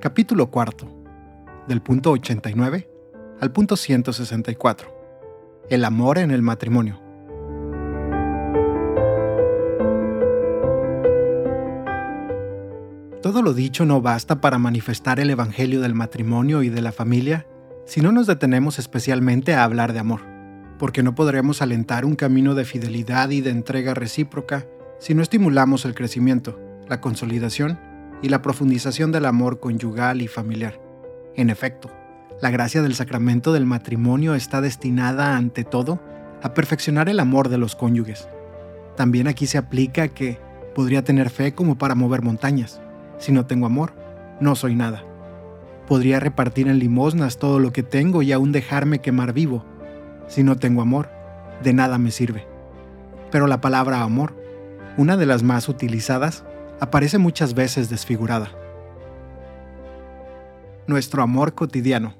Capítulo cuarto. Del punto 89 al punto 164. El amor en el matrimonio. Todo lo dicho no basta para manifestar el Evangelio del matrimonio y de la familia si no nos detenemos especialmente a hablar de amor, porque no podremos alentar un camino de fidelidad y de entrega recíproca si no estimulamos el crecimiento, la consolidación y la profundización del amor conyugal y familiar. En efecto, la gracia del sacramento del matrimonio está destinada, ante todo, a perfeccionar el amor de los cónyuges. También aquí se aplica que podría tener fe como para mover montañas. Si no tengo amor, no soy nada. Podría repartir en limosnas todo lo que tengo y aún dejarme quemar vivo. Si no tengo amor, de nada me sirve. Pero la palabra amor una de las más utilizadas, aparece muchas veces desfigurada. Nuestro amor cotidiano.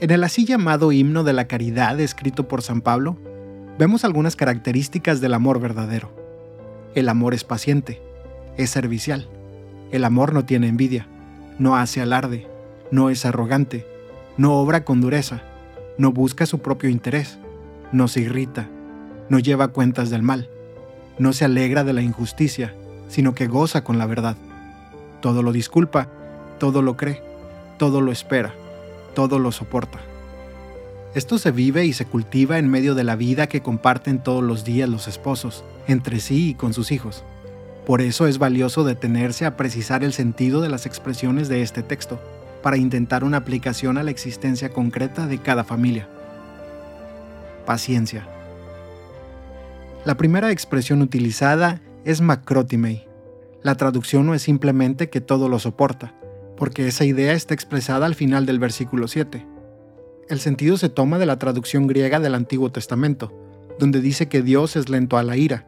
En el así llamado himno de la caridad escrito por San Pablo, vemos algunas características del amor verdadero. El amor es paciente, es servicial. El amor no tiene envidia, no hace alarde, no es arrogante, no obra con dureza, no busca su propio interés, no se irrita, no lleva cuentas del mal no se alegra de la injusticia, sino que goza con la verdad. Todo lo disculpa, todo lo cree, todo lo espera, todo lo soporta. Esto se vive y se cultiva en medio de la vida que comparten todos los días los esposos, entre sí y con sus hijos. Por eso es valioso detenerse a precisar el sentido de las expresiones de este texto, para intentar una aplicación a la existencia concreta de cada familia. Paciencia. La primera expresión utilizada es macrotimei. La traducción no es simplemente que todo lo soporta, porque esa idea está expresada al final del versículo 7. El sentido se toma de la traducción griega del Antiguo Testamento, donde dice que Dios es lento a la ira.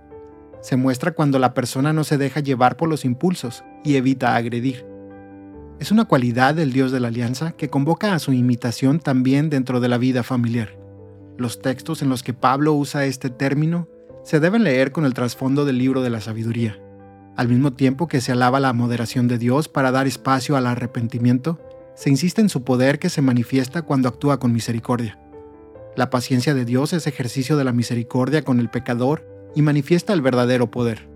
Se muestra cuando la persona no se deja llevar por los impulsos y evita agredir. Es una cualidad del Dios de la Alianza que convoca a su imitación también dentro de la vida familiar. Los textos en los que Pablo usa este término se deben leer con el trasfondo del libro de la sabiduría. Al mismo tiempo que se alaba la moderación de Dios para dar espacio al arrepentimiento, se insiste en su poder que se manifiesta cuando actúa con misericordia. La paciencia de Dios es ejercicio de la misericordia con el pecador y manifiesta el verdadero poder.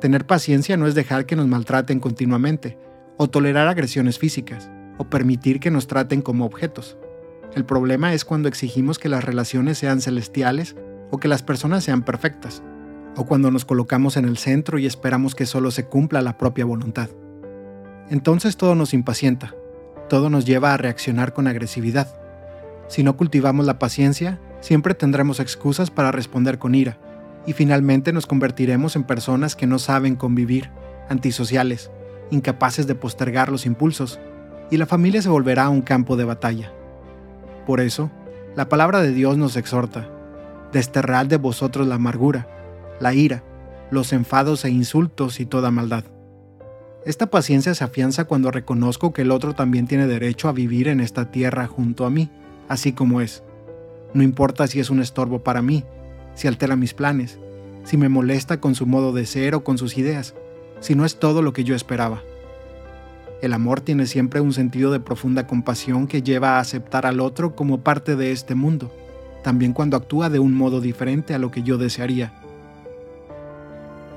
Tener paciencia no es dejar que nos maltraten continuamente, o tolerar agresiones físicas, o permitir que nos traten como objetos. El problema es cuando exigimos que las relaciones sean celestiales o que las personas sean perfectas, o cuando nos colocamos en el centro y esperamos que solo se cumpla la propia voluntad. Entonces todo nos impacienta, todo nos lleva a reaccionar con agresividad. Si no cultivamos la paciencia, siempre tendremos excusas para responder con ira, y finalmente nos convertiremos en personas que no saben convivir, antisociales, incapaces de postergar los impulsos, y la familia se volverá un campo de batalla. Por eso, la palabra de Dios nos exhorta, desterrad de vosotros la amargura, la ira, los enfados e insultos y toda maldad. Esta paciencia se afianza cuando reconozco que el otro también tiene derecho a vivir en esta tierra junto a mí, así como es. No importa si es un estorbo para mí, si altera mis planes, si me molesta con su modo de ser o con sus ideas, si no es todo lo que yo esperaba. El amor tiene siempre un sentido de profunda compasión que lleva a aceptar al otro como parte de este mundo también cuando actúa de un modo diferente a lo que yo desearía.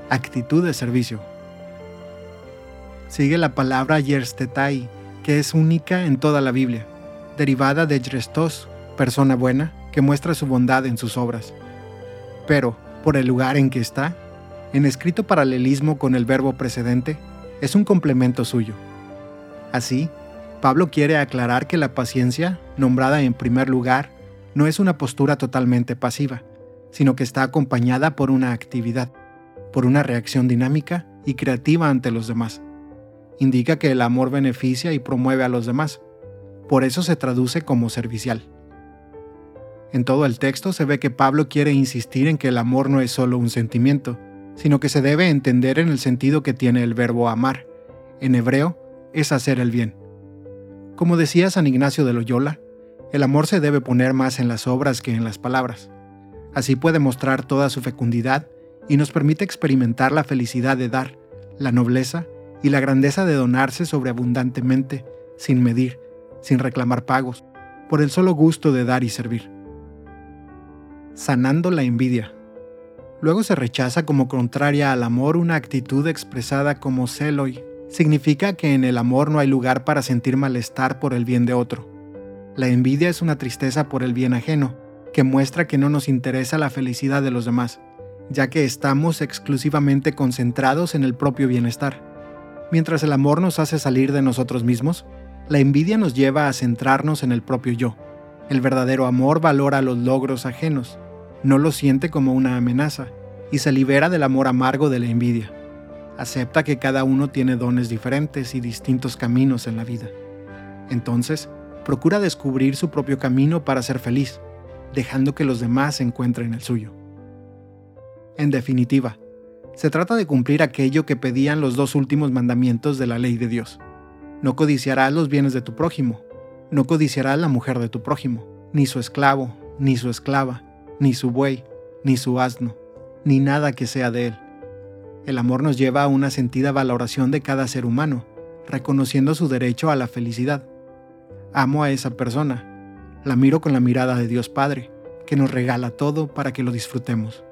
Actitud de servicio. Sigue la palabra yerstetai, que es única en toda la Biblia, derivada de yrestos, persona buena, que muestra su bondad en sus obras. Pero, por el lugar en que está, en escrito paralelismo con el verbo precedente, es un complemento suyo. Así, Pablo quiere aclarar que la paciencia, nombrada en primer lugar, no es una postura totalmente pasiva, sino que está acompañada por una actividad, por una reacción dinámica y creativa ante los demás. Indica que el amor beneficia y promueve a los demás, por eso se traduce como servicial. En todo el texto se ve que Pablo quiere insistir en que el amor no es solo un sentimiento, sino que se debe entender en el sentido que tiene el verbo amar. En hebreo, es hacer el bien. Como decía San Ignacio de Loyola, el amor se debe poner más en las obras que en las palabras. Así puede mostrar toda su fecundidad y nos permite experimentar la felicidad de dar, la nobleza y la grandeza de donarse sobreabundantemente, sin medir, sin reclamar pagos, por el solo gusto de dar y servir. Sanando la envidia. Luego se rechaza como contraria al amor una actitud expresada como celoi. Significa que en el amor no hay lugar para sentir malestar por el bien de otro. La envidia es una tristeza por el bien ajeno, que muestra que no nos interesa la felicidad de los demás, ya que estamos exclusivamente concentrados en el propio bienestar. Mientras el amor nos hace salir de nosotros mismos, la envidia nos lleva a centrarnos en el propio yo. El verdadero amor valora los logros ajenos, no los siente como una amenaza, y se libera del amor amargo de la envidia. Acepta que cada uno tiene dones diferentes y distintos caminos en la vida. Entonces, procura descubrir su propio camino para ser feliz, dejando que los demás encuentren el suyo. En definitiva, se trata de cumplir aquello que pedían los dos últimos mandamientos de la ley de Dios. No codiciarás los bienes de tu prójimo, no codiciarás la mujer de tu prójimo, ni su esclavo, ni su esclava, ni su buey, ni su asno, ni nada que sea de él. El amor nos lleva a una sentida valoración de cada ser humano, reconociendo su derecho a la felicidad. Amo a esa persona, la miro con la mirada de Dios Padre, que nos regala todo para que lo disfrutemos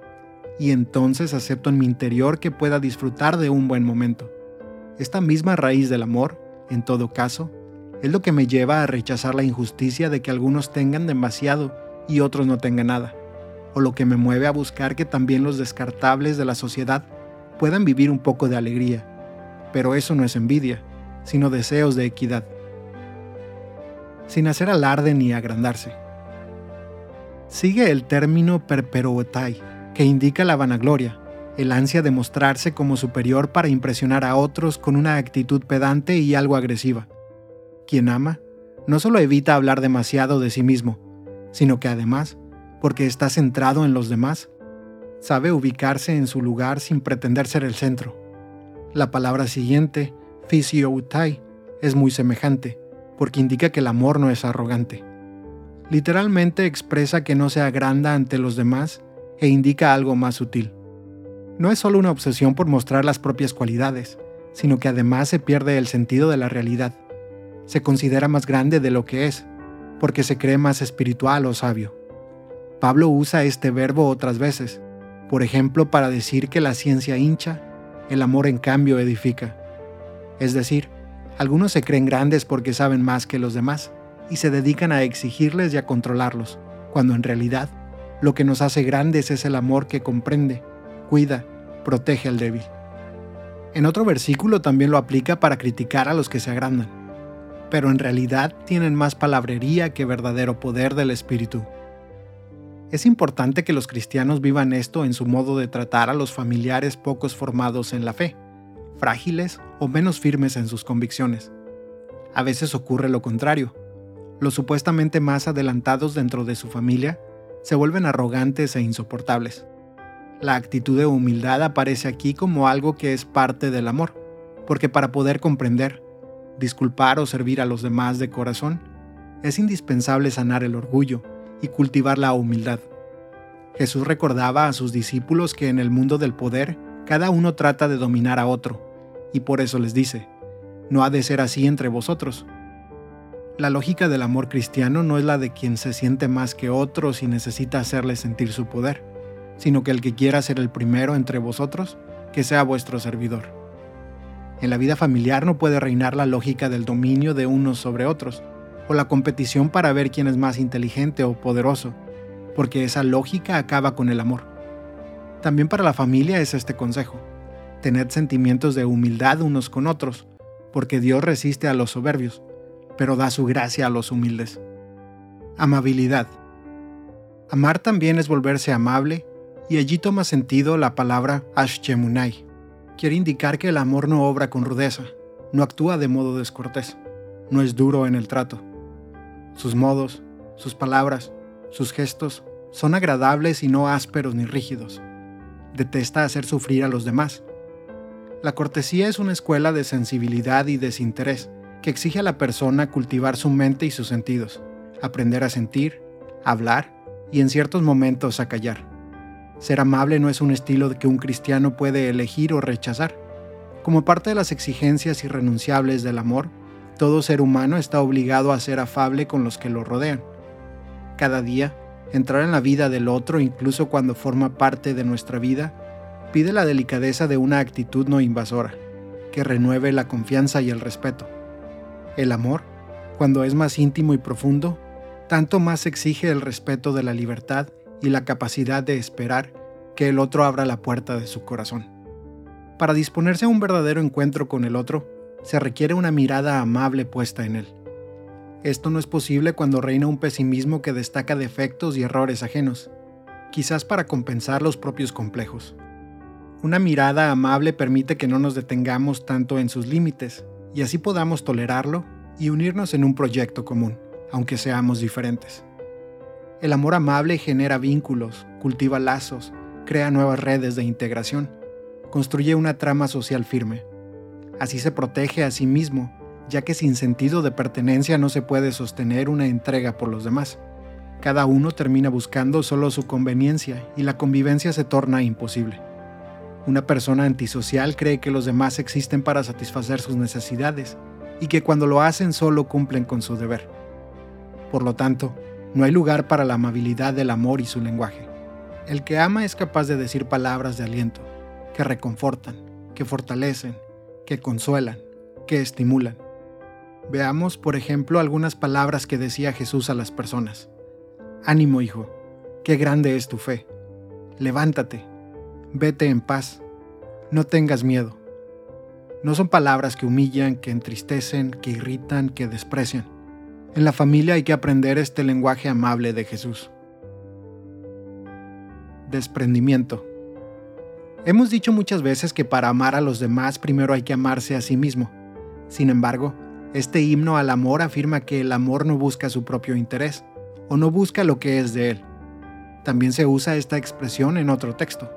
y entonces acepto en mi interior que pueda disfrutar de un buen momento. Esta misma raíz del amor, en todo caso, es lo que me lleva a rechazar la injusticia de que algunos tengan demasiado y otros no tengan nada, o lo que me mueve a buscar que también los descartables de la sociedad puedan vivir un poco de alegría. Pero eso no es envidia, sino deseos de equidad. Sin hacer alarde ni agrandarse. Sigue el término perperoetai, que indica la vanagloria, el ansia de mostrarse como superior para impresionar a otros con una actitud pedante y algo agresiva. Quien ama, no solo evita hablar demasiado de sí mismo, sino que además, porque está centrado en los demás, sabe ubicarse en su lugar sin pretender ser el centro. La palabra siguiente, fisioutai, es muy semejante, porque indica que el amor no es arrogante. Literalmente expresa que no se agranda ante los demás e indica algo más sutil. No es solo una obsesión por mostrar las propias cualidades, sino que además se pierde el sentido de la realidad. Se considera más grande de lo que es, porque se cree más espiritual o sabio. Pablo usa este verbo otras veces, por ejemplo para decir que la ciencia hincha, el amor en cambio edifica. Es decir, algunos se creen grandes porque saben más que los demás y se dedican a exigirles y a controlarlos, cuando en realidad lo que nos hace grandes es el amor que comprende, cuida, protege al débil. En otro versículo también lo aplica para criticar a los que se agrandan, pero en realidad tienen más palabrería que verdadero poder del Espíritu. Es importante que los cristianos vivan esto en su modo de tratar a los familiares pocos formados en la fe, frágiles o menos firmes en sus convicciones. A veces ocurre lo contrario. Los supuestamente más adelantados dentro de su familia se vuelven arrogantes e insoportables. La actitud de humildad aparece aquí como algo que es parte del amor, porque para poder comprender, disculpar o servir a los demás de corazón, es indispensable sanar el orgullo y cultivar la humildad. Jesús recordaba a sus discípulos que en el mundo del poder cada uno trata de dominar a otro, y por eso les dice, no ha de ser así entre vosotros, la lógica del amor cristiano no es la de quien se siente más que otros y necesita hacerle sentir su poder, sino que el que quiera ser el primero entre vosotros, que sea vuestro servidor. En la vida familiar no puede reinar la lógica del dominio de unos sobre otros, o la competición para ver quién es más inteligente o poderoso, porque esa lógica acaba con el amor. También para la familia es este consejo. Tened sentimientos de humildad unos con otros, porque Dios resiste a los soberbios, pero da su gracia a los humildes. Amabilidad. Amar también es volverse amable, y allí toma sentido la palabra ashchemunai. Quiere indicar que el amor no obra con rudeza, no actúa de modo descortés, no es duro en el trato. Sus modos, sus palabras, sus gestos son agradables y no ásperos ni rígidos. Detesta hacer sufrir a los demás. La cortesía es una escuela de sensibilidad y desinterés, que exige a la persona cultivar su mente y sus sentidos, aprender a sentir, hablar y en ciertos momentos a callar. Ser amable no es un estilo que un cristiano puede elegir o rechazar. Como parte de las exigencias irrenunciables del amor, todo ser humano está obligado a ser afable con los que lo rodean. Cada día, entrar en la vida del otro, incluso cuando forma parte de nuestra vida, pide la delicadeza de una actitud no invasora, que renueve la confianza y el respeto. El amor, cuando es más íntimo y profundo, tanto más exige el respeto de la libertad y la capacidad de esperar que el otro abra la puerta de su corazón. Para disponerse a un verdadero encuentro con el otro, se requiere una mirada amable puesta en él. Esto no es posible cuando reina un pesimismo que destaca defectos y errores ajenos, quizás para compensar los propios complejos. Una mirada amable permite que no nos detengamos tanto en sus límites, y así podamos tolerarlo y unirnos en un proyecto común, aunque seamos diferentes. El amor amable genera vínculos, cultiva lazos, crea nuevas redes de integración, construye una trama social firme. Así se protege a sí mismo, ya que sin sentido de pertenencia no se puede sostener una entrega por los demás. Cada uno termina buscando solo su conveniencia y la convivencia se torna imposible. Una persona antisocial cree que los demás existen para satisfacer sus necesidades y que cuando lo hacen solo cumplen con su deber. Por lo tanto, no hay lugar para la amabilidad del amor y su lenguaje. El que ama es capaz de decir palabras de aliento, que reconfortan, que fortalecen, que consuelan, que estimulan. Veamos, por ejemplo, algunas palabras que decía Jesús a las personas. Ánimo, hijo, qué grande es tu fe. Levántate, vete en paz, no tengas miedo. No son palabras que humillan, que entristecen, que irritan, que desprecian. En la familia hay que aprender este lenguaje amable de Jesús. Desprendimiento. Hemos dicho muchas veces que para amar a los demás primero hay que amarse a sí mismo. Sin embargo, este himno al amor afirma que el amor no busca su propio interés, o no busca lo que es de él. También se usa esta expresión en otro texto.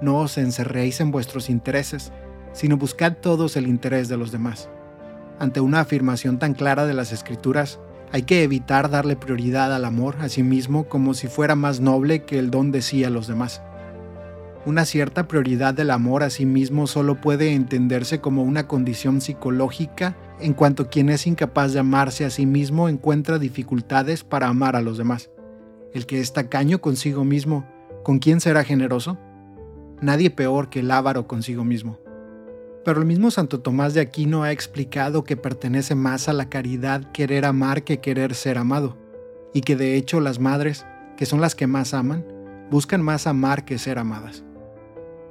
No os encerréis en vuestros intereses, sino buscad todos el interés de los demás. Ante una afirmación tan clara de las escrituras, hay que evitar darle prioridad al amor a sí mismo como si fuera más noble que el don de sí a los demás. Una cierta prioridad del amor a sí mismo solo puede entenderse como una condición psicológica en cuanto quien es incapaz de amarse a sí mismo encuentra dificultades para amar a los demás. El que es tacaño consigo mismo, ¿con quién será generoso? Nadie peor que el avaro consigo mismo. Pero el mismo Santo Tomás de Aquino ha explicado que pertenece más a la caridad querer amar que querer ser amado, y que de hecho las madres, que son las que más aman, buscan más amar que ser amadas.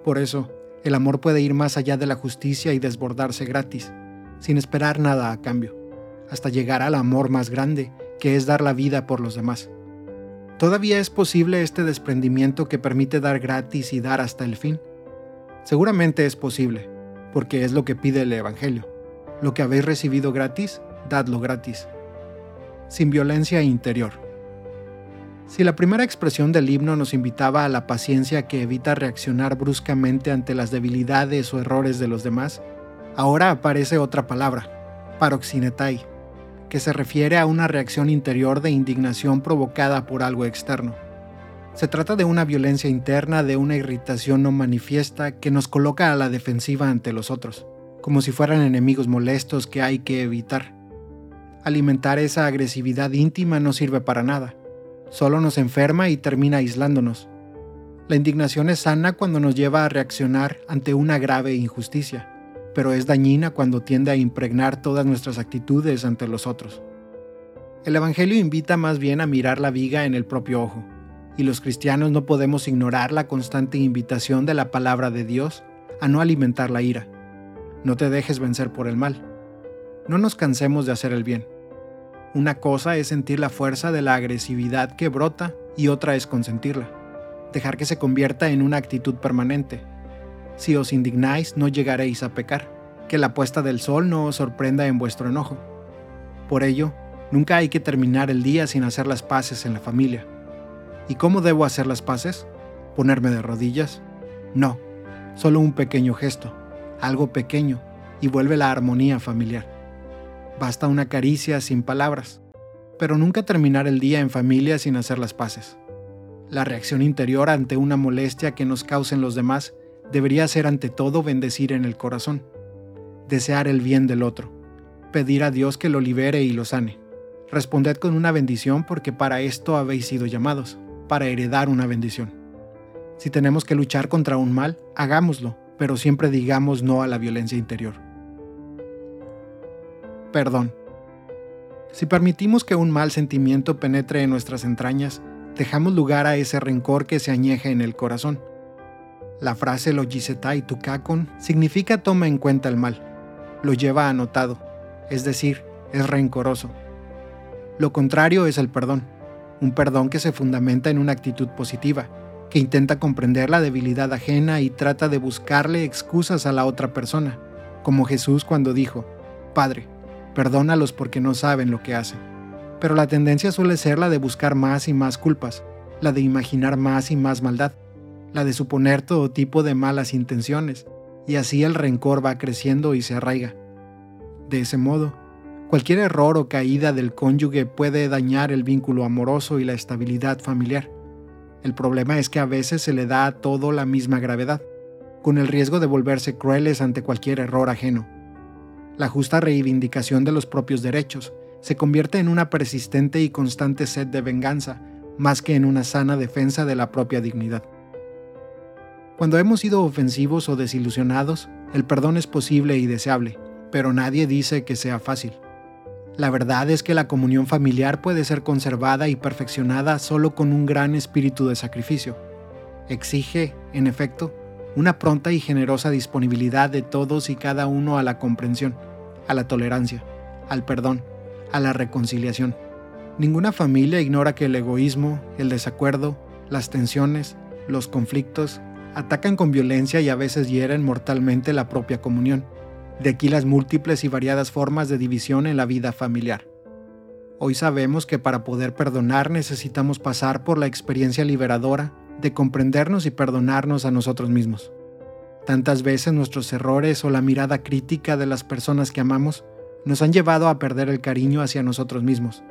Por eso, el amor puede ir más allá de la justicia y desbordarse gratis, sin esperar nada a cambio, hasta llegar al amor más grande, que es dar la vida por los demás. ¿Todavía es posible este desprendimiento que permite dar gratis y dar hasta el fin? Seguramente es posible, porque es lo que pide el Evangelio. Lo que habéis recibido gratis, dadlo gratis. Sin violencia interior. Si la primera expresión del himno nos invitaba a la paciencia que evita reaccionar bruscamente ante las debilidades o errores de los demás, ahora aparece otra palabra, paroxinetai, que se refiere a una reacción interior de indignación provocada por algo externo. Se trata de una violencia interna, de una irritación no manifiesta que nos coloca a la defensiva ante los otros, como si fueran enemigos molestos que hay que evitar. Alimentar esa agresividad íntima no sirve para nada solo nos enferma y termina aislándonos. La indignación es sana cuando nos lleva a reaccionar ante una grave injusticia, pero es dañina cuando tiende a impregnar todas nuestras actitudes ante los otros. El Evangelio invita más bien a mirar la viga en el propio ojo, y los cristianos no podemos ignorar la constante invitación de la palabra de Dios a no alimentar la ira. No te dejes vencer por el mal. No nos cansemos de hacer el bien una cosa es sentir la fuerza de la agresividad que brota y otra es consentirla, dejar que se convierta en una actitud permanente. Si os indignáis no llegaréis a pecar, que la puesta del sol no os sorprenda en vuestro enojo. Por ello, nunca hay que terminar el día sin hacer las paces en la familia. ¿Y cómo debo hacer las paces? ¿Ponerme de rodillas? No, solo un pequeño gesto, algo pequeño, y vuelve la armonía familiar. Basta una caricia sin palabras, pero nunca terminar el día en familia sin hacer las paces. La reacción interior ante una molestia que nos causen los demás debería ser ante todo bendecir en el corazón, desear el bien del otro, pedir a Dios que lo libere y lo sane. Responded con una bendición porque para esto habéis sido llamados, para heredar una bendición. Si tenemos que luchar contra un mal, hagámoslo, pero siempre digamos no a la violencia interior. Perdón. Si permitimos que un mal sentimiento penetre en nuestras entrañas, dejamos lugar a ese rencor que se añeja en el corazón. La frase lo y tukakon significa toma en cuenta el mal, lo lleva anotado, es decir, es rencoroso. Lo contrario es el perdón, un perdón que se fundamenta en una actitud positiva, que intenta comprender la debilidad ajena y trata de buscarle excusas a la otra persona, como Jesús cuando dijo, Padre, perdónalos porque no saben lo que hacen. Pero la tendencia suele ser la de buscar más y más culpas, la de imaginar más y más maldad, la de suponer todo tipo de malas intenciones, y así el rencor va creciendo y se arraiga. De ese modo, cualquier error o caída del cónyuge puede dañar el vínculo amoroso y la estabilidad familiar. El problema es que a veces se le da a todo la misma gravedad, con el riesgo de volverse crueles ante cualquier error ajeno. La justa reivindicación de los propios derechos se convierte en una persistente y constante sed de venganza, más que en una sana defensa de la propia dignidad. Cuando hemos sido ofensivos o desilusionados, el perdón es posible y deseable, pero nadie dice que sea fácil. La verdad es que la comunión familiar puede ser conservada y perfeccionada solo con un gran espíritu de sacrificio. Exige, en efecto, una pronta y generosa disponibilidad de todos y cada uno a la comprensión, a la tolerancia, al perdón, a la reconciliación. Ninguna familia ignora que el egoísmo, el desacuerdo, las tensiones, los conflictos atacan con violencia y a veces hieren mortalmente la propia comunión. De aquí las múltiples y variadas formas de división en la vida familiar. Hoy sabemos que para poder perdonar necesitamos pasar por la experiencia liberadora de comprendernos y perdonarnos a nosotros mismos. Tantas veces nuestros errores o la mirada crítica de las personas que amamos nos han llevado a perder el cariño hacia nosotros mismos.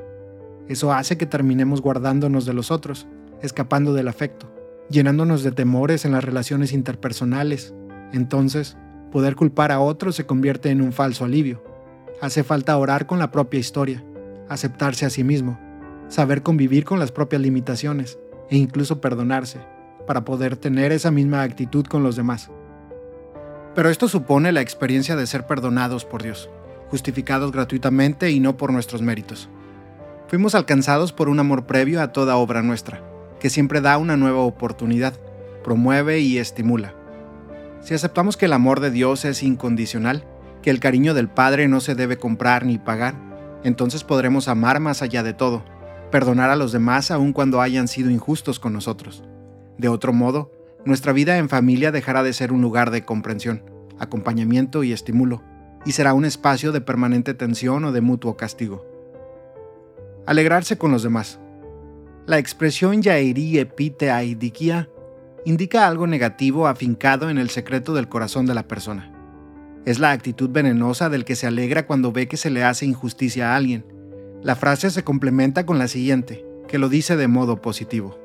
Eso hace que terminemos guardándonos de los otros, escapando del afecto llenándonos de temores en las relaciones interpersonales. Entonces, poder culpar a otros se convierte en un falso alivio. Hace falta orar con la propia historia, aceptarse a sí mismo, saber convivir con las propias limitaciones e incluso perdonarse, para poder tener esa misma actitud con los demás. Pero esto supone la experiencia de ser perdonados por Dios, justificados gratuitamente y no por nuestros méritos. Fuimos alcanzados por un amor previo a toda obra nuestra que siempre da una nueva oportunidad, promueve y estimula. Si aceptamos que el amor de Dios es incondicional, que el cariño del Padre no se debe comprar ni pagar, entonces podremos amar más allá de todo, perdonar a los demás aun cuando hayan sido injustos con nosotros. De otro modo, nuestra vida en familia dejará de ser un lugar de comprensión, acompañamiento y estímulo, y será un espacio de permanente tensión o de mutuo castigo. Alegrarse con los demás. La expresión Yairi epite aidikia indica algo negativo afincado en el secreto del corazón de la persona. Es la actitud venenosa del que se alegra cuando ve que se le hace injusticia a alguien. La frase se complementa con la siguiente, que lo dice de modo positivo.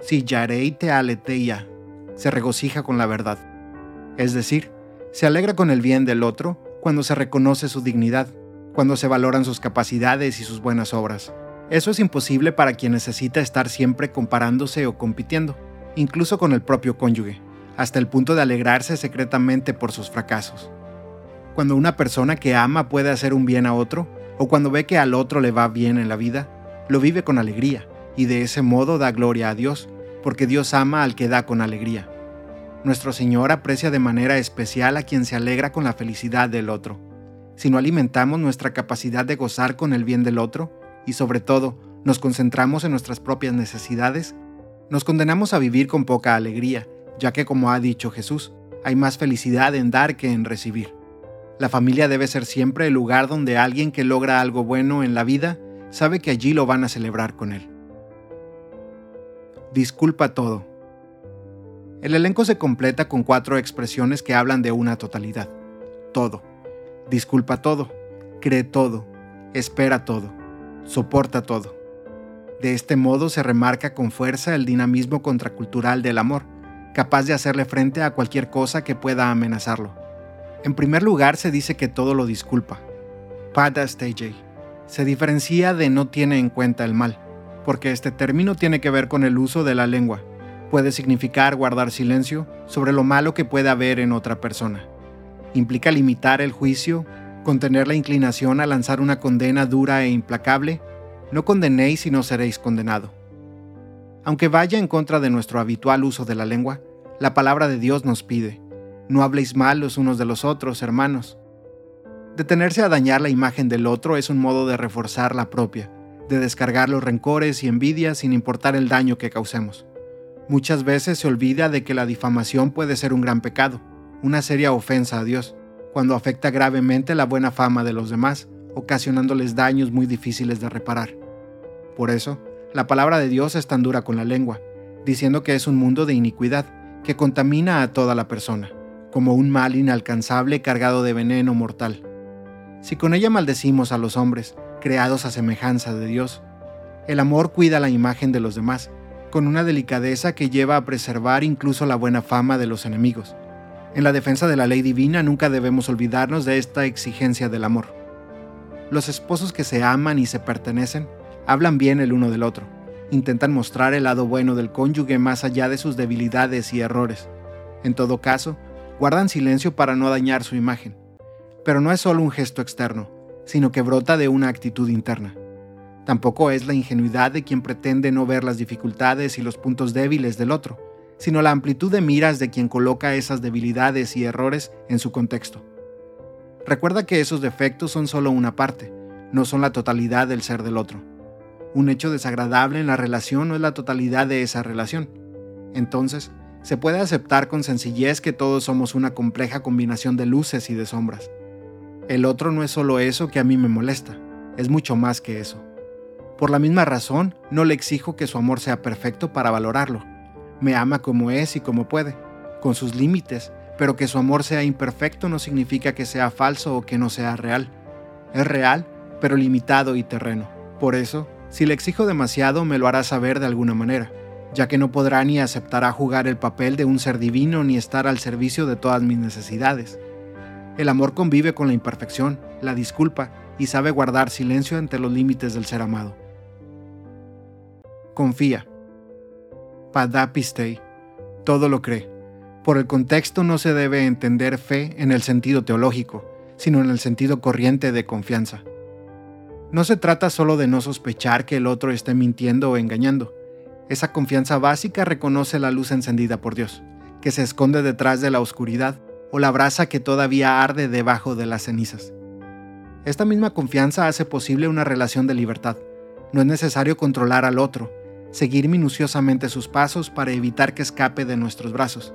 Si yarei te aleteia, se regocija con la verdad. Es decir, se alegra con el bien del otro cuando se reconoce su dignidad, cuando se valoran sus capacidades y sus buenas obras. Eso es imposible para quien necesita estar siempre comparándose o compitiendo, incluso con el propio cónyuge, hasta el punto de alegrarse secretamente por sus fracasos. Cuando una persona que ama puede hacer un bien a otro, o cuando ve que al otro le va bien en la vida, lo vive con alegría, y de ese modo da gloria a Dios, porque Dios ama al que da con alegría. Nuestro Señor aprecia de manera especial a quien se alegra con la felicidad del otro. Si no alimentamos nuestra capacidad de gozar con el bien del otro, y sobre todo nos concentramos en nuestras propias necesidades, nos condenamos a vivir con poca alegría, ya que como ha dicho Jesús, hay más felicidad en dar que en recibir. La familia debe ser siempre el lugar donde alguien que logra algo bueno en la vida sabe que allí lo van a celebrar con él. Disculpa todo. El elenco se completa con cuatro expresiones que hablan de una totalidad. Todo. Disculpa todo. Cree todo. Espera todo soporta todo. De este modo se remarca con fuerza el dinamismo contracultural del amor, capaz de hacerle frente a cualquier cosa que pueda amenazarlo. En primer lugar, se dice que todo lo disculpa. Pada Stagey se diferencia de no tiene en cuenta el mal, porque este término tiene que ver con el uso de la lengua. Puede significar guardar silencio sobre lo malo que puede haber en otra persona. Implica limitar el juicio, contener la inclinación a lanzar una condena dura e implacable. No condenéis y no seréis condenado. Aunque vaya en contra de nuestro habitual uso de la lengua, la palabra de Dios nos pide, no habléis mal los unos de los otros, hermanos. Detenerse a dañar la imagen del otro es un modo de reforzar la propia, de descargar los rencores y envidias sin importar el daño que causemos. Muchas veces se olvida de que la difamación puede ser un gran pecado, una seria ofensa a Dios, cuando afecta gravemente la buena fama de los demás, ocasionándoles daños muy difíciles de reparar. Por eso, la palabra de Dios es tan dura con la lengua, diciendo que es un mundo de iniquidad, que contamina a toda la persona, como un mal inalcanzable cargado de veneno mortal. Si con ella maldecimos a los hombres, creados a semejanza de Dios, el amor cuida la imagen de los demás, con una delicadeza que lleva a preservar incluso la buena fama de los enemigos. En la defensa de la ley divina nunca debemos olvidarnos de esta exigencia del amor. Los esposos que se aman y se pertenecen hablan bien el uno del otro, intentan mostrar el lado bueno del cónyuge más allá de sus debilidades y errores. En todo caso, guardan silencio para no dañar su imagen pero no es solo un gesto externo, sino que brota de una actitud interna. Tampoco es la ingenuidad de quien pretende no ver las dificultades y los puntos débiles del otro, sino la amplitud de miras de quien coloca esas debilidades y errores en su contexto. Recuerda que esos defectos son solo una parte, no son la totalidad del ser del otro. Un hecho desagradable en la relación no es la totalidad de esa relación. Entonces, se puede aceptar con sencillez que todos somos una compleja combinación de luces y de sombras. El otro no es solo eso que a mí me molesta, es mucho más que eso. Por la misma razón, no le exijo que su amor sea perfecto para valorarlo. Me ama como es y como puede, con sus límites, pero que su amor sea imperfecto no significa que sea falso o que no sea real. Es real, pero limitado y terreno. Por eso, si le exijo demasiado, me lo hará saber de alguna manera, ya que no podrá ni aceptará jugar el papel de un ser divino ni estar al servicio de todas mis necesidades. El amor convive con la imperfección, la disculpa y sabe guardar silencio ante los límites del ser amado. Confía. Padapistei. Todo lo cree. Por el contexto no se debe entender fe en el sentido teológico, sino en el sentido corriente de confianza. No se trata solo de no sospechar que el otro esté mintiendo o engañando. Esa confianza básica reconoce la luz encendida por Dios, que se esconde detrás de la oscuridad o la brasa que todavía arde debajo de las cenizas. Esta misma confianza hace posible una relación de libertad. No es necesario controlar al otro, seguir minuciosamente sus pasos para evitar que escape de nuestros brazos.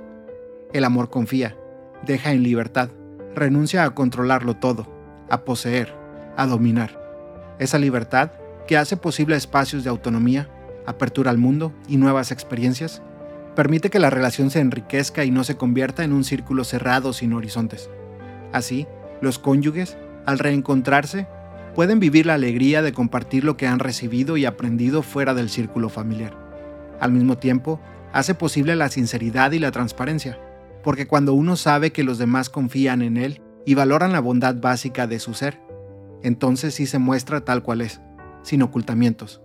El amor confía, deja en libertad, renuncia a controlarlo todo, a poseer, a dominar. Esa libertad, que hace posible espacios de autonomía, apertura al mundo y nuevas experiencias, permite que la relación se enriquezca y no se convierta en un círculo cerrado sin horizontes. Así, los cónyuges, al reencontrarse, pueden vivir la alegría de compartir lo que han recibido y aprendido fuera del círculo familiar. Al mismo tiempo, hace posible la sinceridad y la transparencia, porque cuando uno sabe que los demás confían en él y valoran la bondad básica de su ser, entonces sí se muestra tal cual es, sin ocultamientos.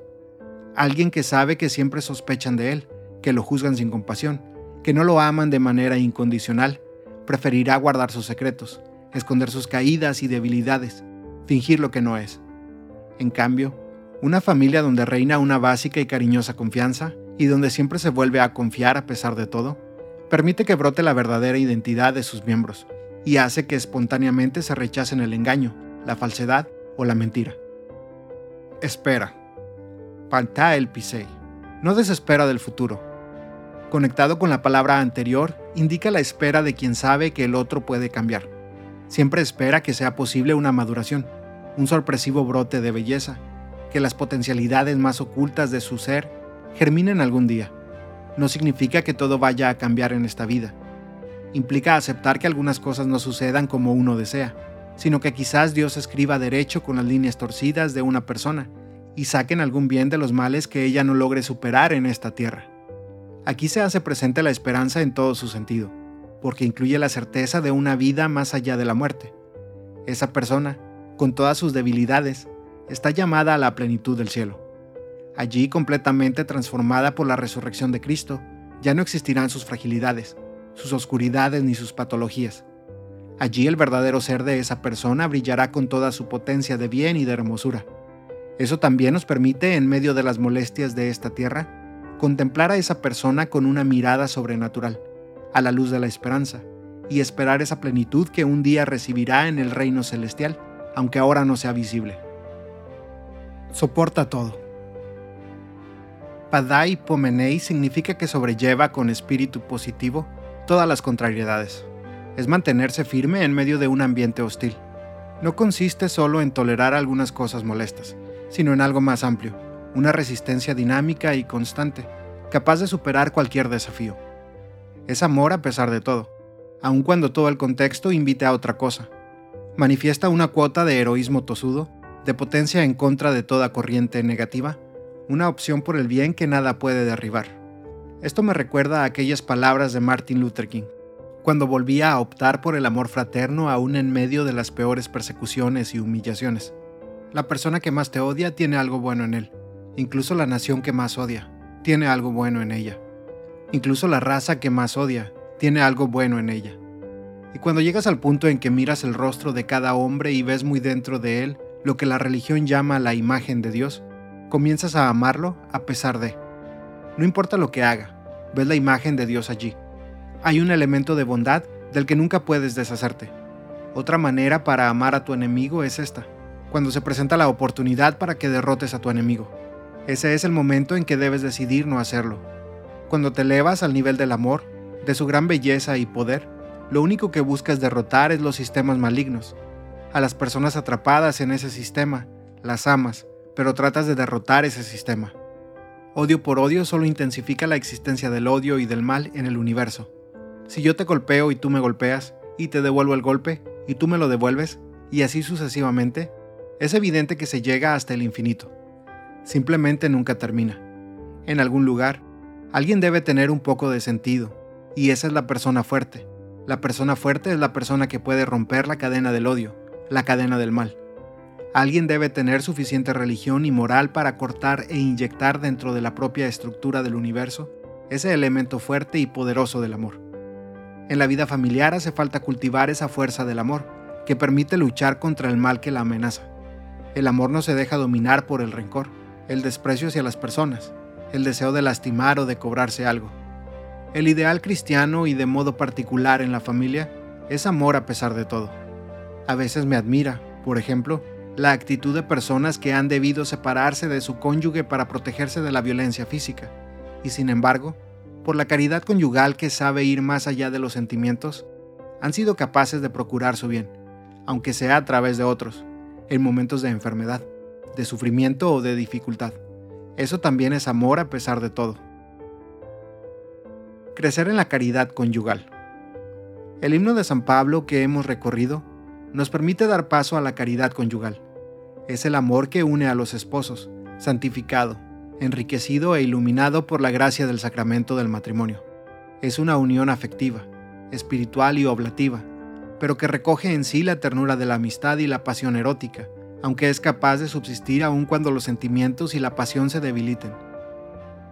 Alguien que sabe que siempre sospechan de él, que lo juzgan sin compasión, que no lo aman de manera incondicional, preferirá guardar sus secretos, esconder sus caídas y debilidades, fingir lo que no es. En cambio, una familia donde reina una básica y cariñosa confianza y donde siempre se vuelve a confiar a pesar de todo, permite que brote la verdadera identidad de sus miembros y hace que espontáneamente se rechacen el engaño, la falsedad o la mentira. Espera. Panta el Pisei. No desespera del futuro, conectado con la palabra anterior, indica la espera de quien sabe que el otro puede cambiar. Siempre espera que sea posible una maduración, un sorpresivo brote de belleza, que las potencialidades más ocultas de su ser germinen algún día. No significa que todo vaya a cambiar en esta vida. Implica aceptar que algunas cosas no sucedan como uno desea, sino que quizás Dios escriba derecho con las líneas torcidas de una persona y saquen algún bien de los males que ella no logre superar en esta tierra. Aquí se hace presente la esperanza en todo su sentido, porque incluye la certeza de una vida más allá de la muerte. Esa persona, con todas sus debilidades, está llamada a la plenitud del cielo. Allí, completamente transformada por la resurrección de Cristo, ya no existirán sus fragilidades, sus oscuridades ni sus patologías. Allí el verdadero ser de esa persona brillará con toda su potencia de bien y de hermosura. Eso también nos permite, en medio de las molestias de esta tierra, contemplar a esa persona con una mirada sobrenatural, a la luz de la esperanza, y esperar esa plenitud que un día recibirá en el reino celestial, aunque ahora no sea visible. Soporta todo. Padai Pomenei significa que sobrelleva con espíritu positivo todas las contrariedades. Es mantenerse firme en medio de un ambiente hostil. No consiste solo en tolerar algunas cosas molestas, sino en algo más amplio, una resistencia dinámica y constante, capaz de superar cualquier desafío. Es amor a pesar de todo, aun cuando todo el contexto invite a otra cosa. Manifiesta una cuota de heroísmo tosudo, de potencia en contra de toda corriente negativa, una opción por el bien que nada puede derribar. Esto me recuerda a aquellas palabras de Martin Luther King, cuando volvía a optar por el amor fraterno aún en medio de las peores persecuciones y humillaciones. La persona que más te odia tiene algo bueno en él. Incluso la nación que más odia tiene algo bueno en ella. Incluso la raza que más odia tiene algo bueno en ella. Y cuando llegas al punto en que miras el rostro de cada hombre y ves muy dentro de él lo que la religión llama la imagen de Dios, comienzas a amarlo a pesar de. No importa lo que haga, ves la imagen de Dios allí. Hay un elemento de bondad del que nunca puedes deshacerte. Otra manera para amar a tu enemigo es esta cuando se presenta la oportunidad para que derrotes a tu enemigo. Ese es el momento en que debes decidir no hacerlo. Cuando te elevas al nivel del amor, de su gran belleza y poder, lo único que buscas derrotar es los sistemas malignos. A las personas atrapadas en ese sistema, las amas, pero tratas de derrotar ese sistema. Odio por odio solo intensifica la existencia del odio y del mal en el universo. Si yo te golpeo y tú me golpeas, y te devuelvo el golpe, y tú me lo devuelves, y así sucesivamente, es evidente que se llega hasta el infinito. Simplemente nunca termina. En algún lugar, alguien debe tener un poco de sentido, y esa es la persona fuerte. La persona fuerte es la persona que puede romper la cadena del odio, la cadena del mal. Alguien debe tener suficiente religión y moral para cortar e inyectar dentro de la propia estructura del universo ese elemento fuerte y poderoso del amor. En la vida familiar hace falta cultivar esa fuerza del amor, que permite luchar contra el mal que la amenaza. El amor no se deja dominar por el rencor, el desprecio hacia las personas, el deseo de lastimar o de cobrarse algo. El ideal cristiano y de modo particular en la familia es amor a pesar de todo. A veces me admira, por ejemplo, la actitud de personas que han debido separarse de su cónyuge para protegerse de la violencia física, y sin embargo, por la caridad conyugal que sabe ir más allá de los sentimientos, han sido capaces de procurar su bien, aunque sea a través de otros, en momentos de enfermedad, de sufrimiento o de dificultad. Eso también es amor a pesar de todo. Crecer en la caridad conyugal. El himno de San Pablo que hemos recorrido nos permite dar paso a la caridad conyugal. Es el amor que une a los esposos, santificado, enriquecido e iluminado por la gracia del sacramento del matrimonio. Es una unión afectiva, espiritual y oblativa, pero que recoge en sí la ternura de la amistad y la pasión erótica, aunque es capaz de subsistir aun cuando los sentimientos y la pasión se debiliten.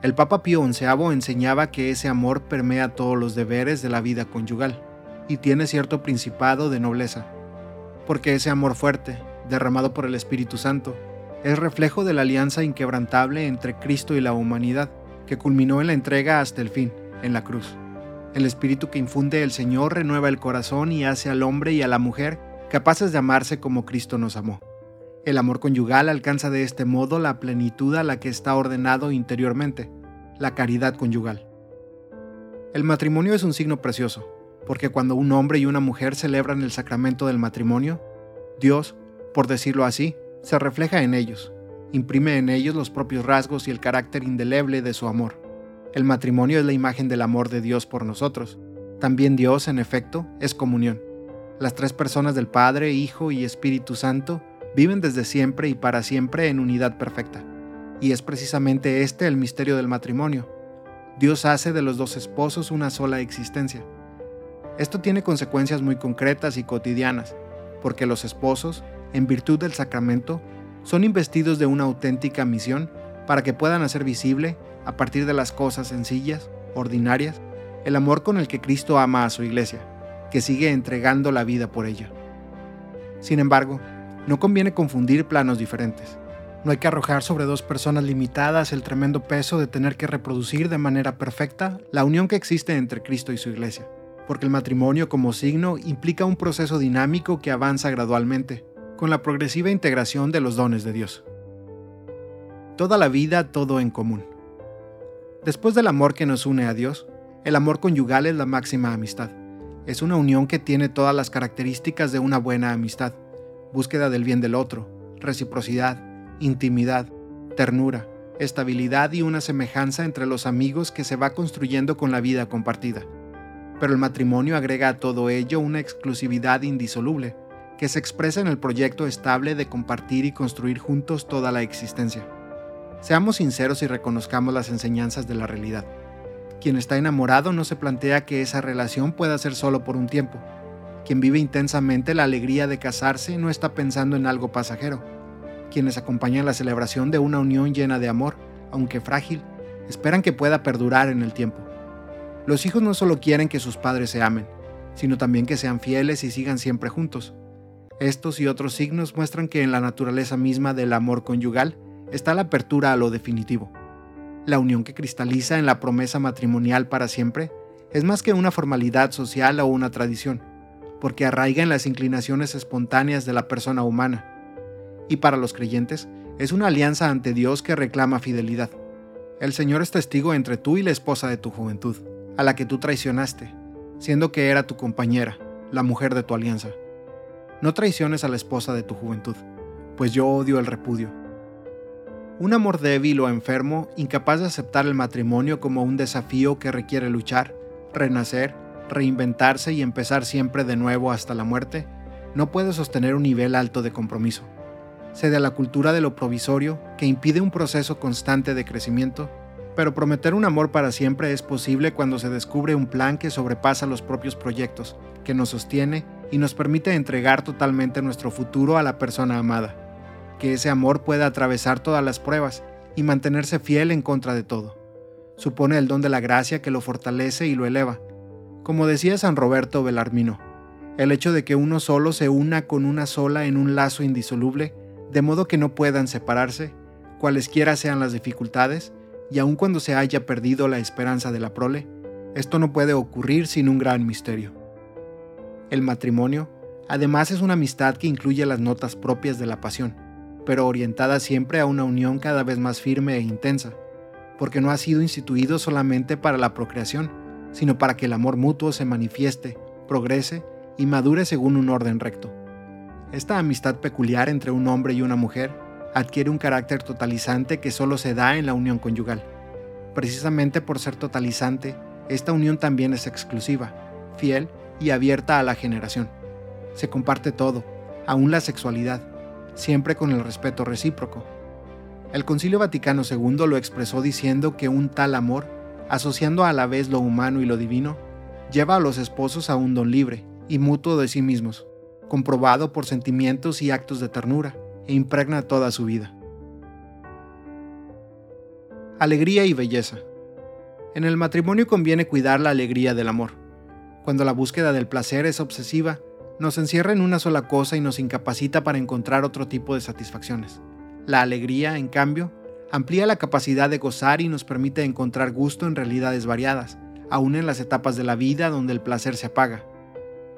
El Papa Pío XI enseñaba que ese amor permea todos los deberes de la vida conyugal y tiene cierto principado de nobleza, porque ese amor fuerte, derramado por el Espíritu Santo, es reflejo de la alianza inquebrantable entre Cristo y la humanidad, que culminó en la entrega hasta el fin, en la cruz. El espíritu que infunde el Señor renueva el corazón y hace al hombre y a la mujer capaces de amarse como Cristo nos amó. El amor conyugal alcanza de este modo la plenitud a la que está ordenado interiormente, la caridad conyugal. El matrimonio es un signo precioso, porque cuando un hombre y una mujer celebran el sacramento del matrimonio, Dios, por decirlo así, se refleja en ellos, imprime en ellos los propios rasgos y el carácter indeleble de su amor. El matrimonio es la imagen del amor de Dios por nosotros. También Dios, en efecto, es comunión. Las tres personas del Padre, Hijo y Espíritu Santo viven desde siempre y para siempre en unidad perfecta. Y es precisamente este el misterio del matrimonio. Dios hace de los dos esposos una sola existencia. Esto tiene consecuencias muy concretas y cotidianas, porque los esposos, en virtud del sacramento, son investidos de una auténtica misión para que puedan hacer visible, a partir de las cosas sencillas, ordinarias, el amor con el que Cristo ama a su iglesia, que sigue entregando la vida por ella. Sin embargo, no conviene confundir planos diferentes. No hay que arrojar sobre dos personas limitadas el tremendo peso de tener que reproducir de manera perfecta la unión que existe entre Cristo y su iglesia, porque el matrimonio como signo implica un proceso dinámico que avanza gradualmente, con la progresiva integración de los dones de Dios. Toda la vida, todo en común. Después del amor que nos une a Dios, el amor conyugal es la máxima amistad. Es una unión que tiene todas las características de una buena amistad. Búsqueda del bien del otro, reciprocidad, intimidad, ternura, estabilidad y una semejanza entre los amigos que se va construyendo con la vida compartida. Pero el matrimonio agrega a todo ello una exclusividad indisoluble, que se expresa en el proyecto estable de compartir y construir juntos toda la existencia. Seamos sinceros y reconozcamos las enseñanzas de la realidad. Quien está enamorado no se plantea que esa relación pueda ser solo por un tiempo. Quien vive intensamente la alegría de casarse no está pensando en algo pasajero. Quienes acompañan la celebración de una unión llena de amor, aunque frágil, esperan que pueda perdurar en el tiempo. Los hijos no solo quieren que sus padres se amen, sino también que sean fieles y sigan siempre juntos. Estos y otros signos muestran que en la naturaleza misma del amor conyugal está la apertura a lo definitivo. La unión que cristaliza en la promesa matrimonial para siempre es más que una formalidad social o una tradición, porque arraiga en las inclinaciones espontáneas de la persona humana. Y para los creyentes, es una alianza ante Dios que reclama fidelidad. El Señor es testigo entre tú y la esposa de tu juventud, a la que tú traicionaste, siendo que era tu compañera, la mujer de tu alianza. No traiciones a la esposa de tu juventud, pues yo odio el repudio un amor débil o enfermo, incapaz de aceptar el matrimonio como un desafío que requiere luchar, renacer, reinventarse y empezar siempre de nuevo hasta la muerte, no puede sostener un nivel alto de compromiso. Cede a la cultura de lo provisorio que impide un proceso constante de crecimiento, pero prometer un amor para siempre es posible cuando se descubre un plan que sobrepasa los propios proyectos, que nos sostiene y nos permite entregar totalmente nuestro futuro a la persona amada que ese amor pueda atravesar todas las pruebas y mantenerse fiel en contra de todo. Supone el don de la gracia que lo fortalece y lo eleva. Como decía San Roberto Belarmino, el hecho de que uno solo se una con una sola en un lazo indisoluble, de modo que no puedan separarse, cualesquiera sean las dificultades, y aun cuando se haya perdido la esperanza de la prole, esto no puede ocurrir sin un gran misterio. El matrimonio, además, es una amistad que incluye las notas propias de la pasión pero orientada siempre a una unión cada vez más firme e intensa, porque no ha sido instituido solamente para la procreación, sino para que el amor mutuo se manifieste, progrese y madure según un orden recto. Esta amistad peculiar entre un hombre y una mujer adquiere un carácter totalizante que solo se da en la unión conyugal. Precisamente por ser totalizante, esta unión también es exclusiva, fiel y abierta a la generación. Se comparte todo, aún la sexualidad, siempre con el respeto recíproco. El Concilio Vaticano II lo expresó diciendo que un tal amor, asociando a la vez lo humano y lo divino, lleva a los esposos a un don libre y mutuo de sí mismos, comprobado por sentimientos y actos de ternura, e impregna toda su vida. Alegría y belleza. En el matrimonio conviene cuidar la alegría del amor. Cuando la búsqueda del placer es obsesiva, nos encierra en una sola cosa y nos incapacita para encontrar otro tipo de satisfacciones. La alegría, en cambio, amplía la capacidad de gozar y nos permite encontrar gusto en realidades variadas, aún en las etapas de la vida donde el placer se apaga.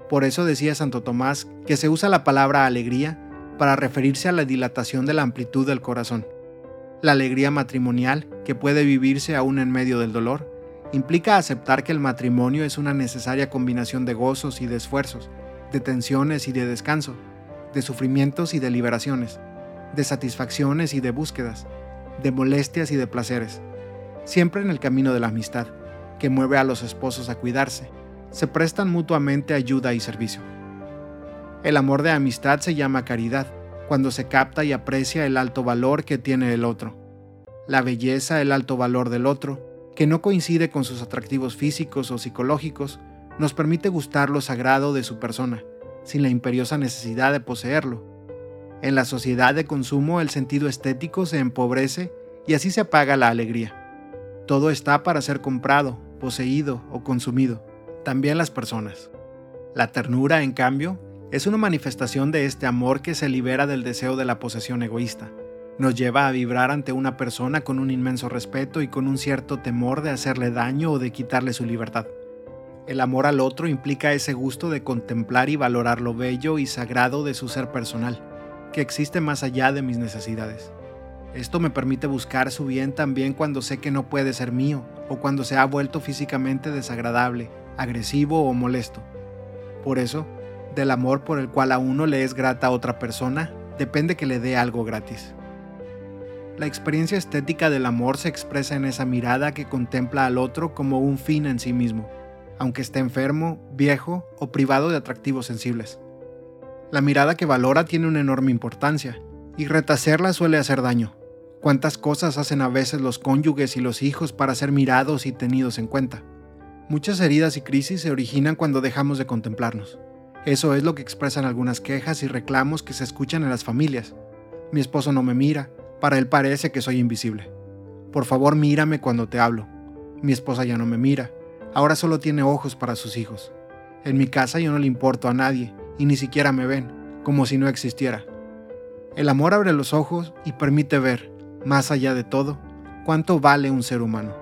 Por eso decía Santo Tomás que se usa la palabra alegría para referirse a la dilatación de la amplitud del corazón. La alegría matrimonial, que puede vivirse aún en medio del dolor, implica aceptar que el matrimonio es una necesaria combinación de gozos y de esfuerzos, de tensiones y de descanso, de sufrimientos y de liberaciones, de satisfacciones y de búsquedas, de molestias y de placeres, siempre en el camino de la amistad, que mueve a los esposos a cuidarse, se prestan mutuamente ayuda y servicio. El amor de amistad se llama caridad, cuando se capta y aprecia el alto valor que tiene el otro, la belleza, el alto valor del otro, que no coincide con sus atractivos físicos o psicológicos, nos permite gustar lo sagrado de su persona, sin la imperiosa necesidad de poseerlo. En la sociedad de consumo el sentido estético se empobrece y así se apaga la alegría. Todo está para ser comprado, poseído o consumido, también las personas. La ternura, en cambio, es una manifestación de este amor que se libera del deseo de la posesión egoísta. Nos lleva a vibrar ante una persona con un inmenso respeto y con un cierto temor de hacerle daño o de quitarle su libertad. El amor al otro implica ese gusto de contemplar y valorar lo bello y sagrado de su ser personal, que existe más allá de mis necesidades. Esto me permite buscar su bien también cuando sé que no puede ser mío o cuando se ha vuelto físicamente desagradable, agresivo o molesto. Por eso, del amor por el cual a uno le es grata otra persona, depende que le dé algo gratis. La experiencia estética del amor se expresa en esa mirada que contempla al otro como un fin en sí mismo aunque esté enfermo, viejo o privado de atractivos sensibles. La mirada que valora tiene una enorme importancia, y retacerla suele hacer daño. ¿Cuántas cosas hacen a veces los cónyuges y los hijos para ser mirados y tenidos en cuenta? Muchas heridas y crisis se originan cuando dejamos de contemplarnos. Eso es lo que expresan algunas quejas y reclamos que se escuchan en las familias. Mi esposo no me mira, para él parece que soy invisible. Por favor mírame cuando te hablo. Mi esposa ya no me mira, ahora solo tiene ojos para sus hijos. En mi casa yo no le importo a nadie y ni siquiera me ven, como si no existiera. El amor abre los ojos y permite ver, más allá de todo, cuánto vale un ser humano.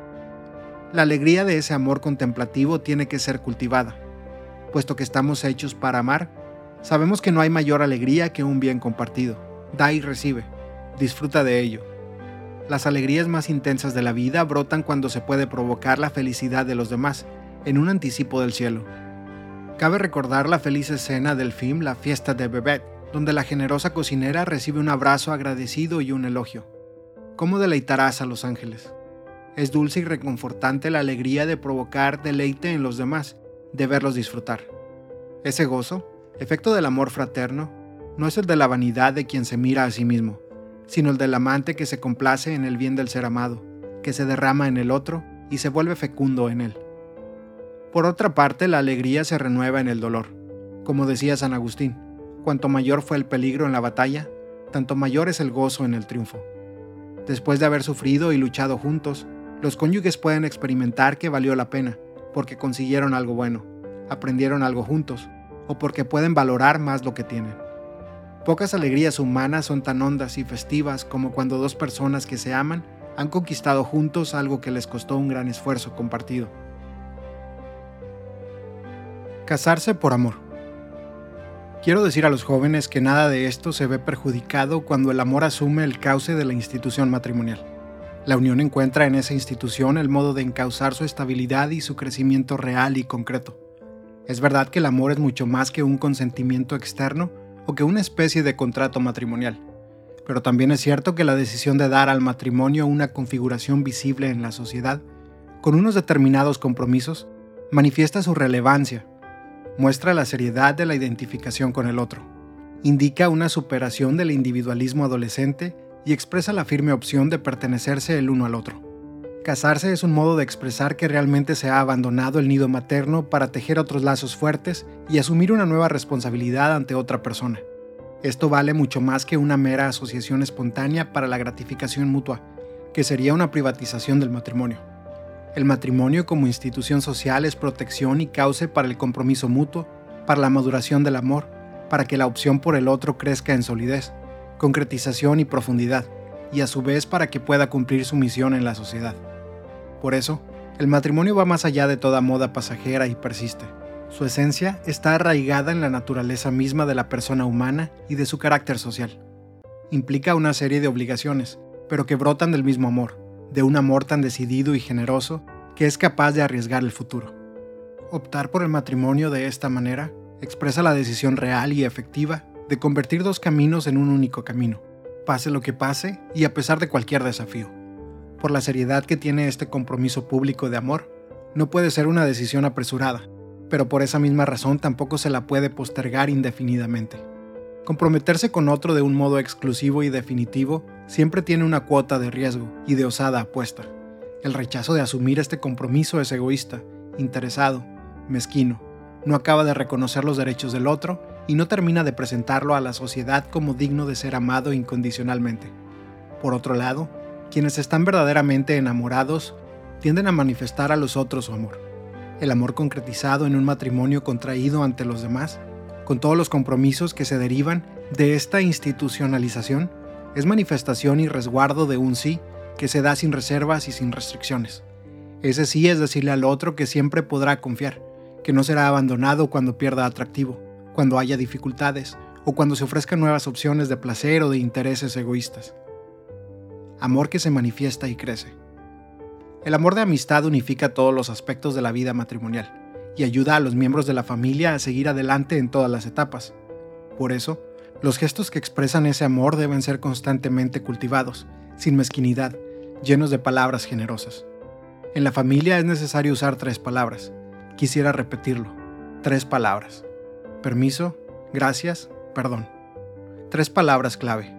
La alegría de ese amor contemplativo tiene que ser cultivada. Puesto que estamos hechos para amar, sabemos que no hay mayor alegría que un bien compartido. Da y recibe. Disfruta de ello. Las alegrías más intensas de la vida brotan cuando se puede provocar la felicidad de los demás, en un anticipo del cielo. Cabe recordar la feliz escena del film La fiesta de Bebet, donde la generosa cocinera recibe un abrazo agradecido y un elogio. ¿Cómo deleitarás a los ángeles? Es dulce y reconfortante la alegría de provocar deleite en los demás, de verlos disfrutar. Ese gozo, efecto del amor fraterno, no es el de la vanidad de quien se mira a sí mismo, sino el del amante que se complace en el bien del ser amado, que se derrama en el otro y se vuelve fecundo en él. Por otra parte, la alegría se renueva en el dolor. Como decía San Agustín, cuanto mayor fue el peligro en la batalla, tanto mayor es el gozo en el triunfo. Después de haber sufrido y luchado juntos, los cónyuges pueden experimentar que valió la pena, porque consiguieron algo bueno, aprendieron algo juntos, o porque pueden valorar más lo que tienen. Pocas alegrías humanas son tan hondas y festivas como cuando dos personas que se aman han conquistado juntos algo que les costó un gran esfuerzo compartido. Casarse por amor. Quiero decir a los jóvenes que nada de esto se ve perjudicado cuando el amor asume el cauce de la institución matrimonial. La unión encuentra en esa institución el modo de encauzar su estabilidad y su crecimiento real y concreto. Es verdad que el amor es mucho más que un consentimiento externo, o que una especie de contrato matrimonial. Pero también es cierto que la decisión de dar al matrimonio una configuración visible en la sociedad, con unos determinados compromisos, manifiesta su relevancia, muestra la seriedad de la identificación con el otro, indica una superación del individualismo adolescente y expresa la firme opción de pertenecerse el uno al otro. Casarse es un modo de expresar que realmente se ha abandonado el nido materno para tejer otros lazos fuertes y asumir una nueva responsabilidad ante otra persona. Esto vale mucho más que una mera asociación espontánea para la gratificación mutua, que sería una privatización del matrimonio. El matrimonio como institución social es protección y cauce para el compromiso mutuo, para la maduración del amor, para que la opción por el otro crezca en solidez, concretización y profundidad, y a su vez para que pueda cumplir su misión en la sociedad. Por eso, el matrimonio va más allá de toda moda pasajera y persiste. Su esencia está arraigada en la naturaleza misma de la persona humana y de su carácter social. Implica una serie de obligaciones, pero que brotan del mismo amor, de un amor tan decidido y generoso que es capaz de arriesgar el futuro. Optar por el matrimonio de esta manera expresa la decisión real y efectiva de convertir dos caminos en un único camino, pase lo que pase y a pesar de cualquier desafío por la seriedad que tiene este compromiso público de amor, no puede ser una decisión apresurada, pero por esa misma razón tampoco se la puede postergar indefinidamente. Comprometerse con otro de un modo exclusivo y definitivo siempre tiene una cuota de riesgo y de osada apuesta. El rechazo de asumir este compromiso es egoísta, interesado, mezquino no acaba de reconocer los derechos del otro y no termina de presentarlo a la sociedad como digno de ser amado incondicionalmente. Por otro lado, quienes están verdaderamente enamorados tienden a manifestar a los otros su amor. El amor concretizado en un matrimonio contraído ante los demás, con todos los compromisos que se derivan de esta institucionalización, es manifestación y resguardo de un sí que se da sin reservas y sin restricciones. Ese sí es decirle al otro que siempre podrá confiar, que no será abandonado cuando pierda atractivo, cuando haya dificultades o cuando se ofrezcan nuevas opciones de placer o de intereses egoístas. Amor que se manifiesta y crece. El amor de amistad unifica todos los aspectos de la vida matrimonial y ayuda a los miembros de la familia a seguir adelante en todas las etapas. Por eso, los gestos que expresan ese amor deben ser constantemente cultivados, sin mezquinidad, llenos de palabras generosas. En la familia es necesario usar tres palabras. Quisiera repetirlo. Tres palabras. Permiso, gracias, perdón. Tres palabras clave.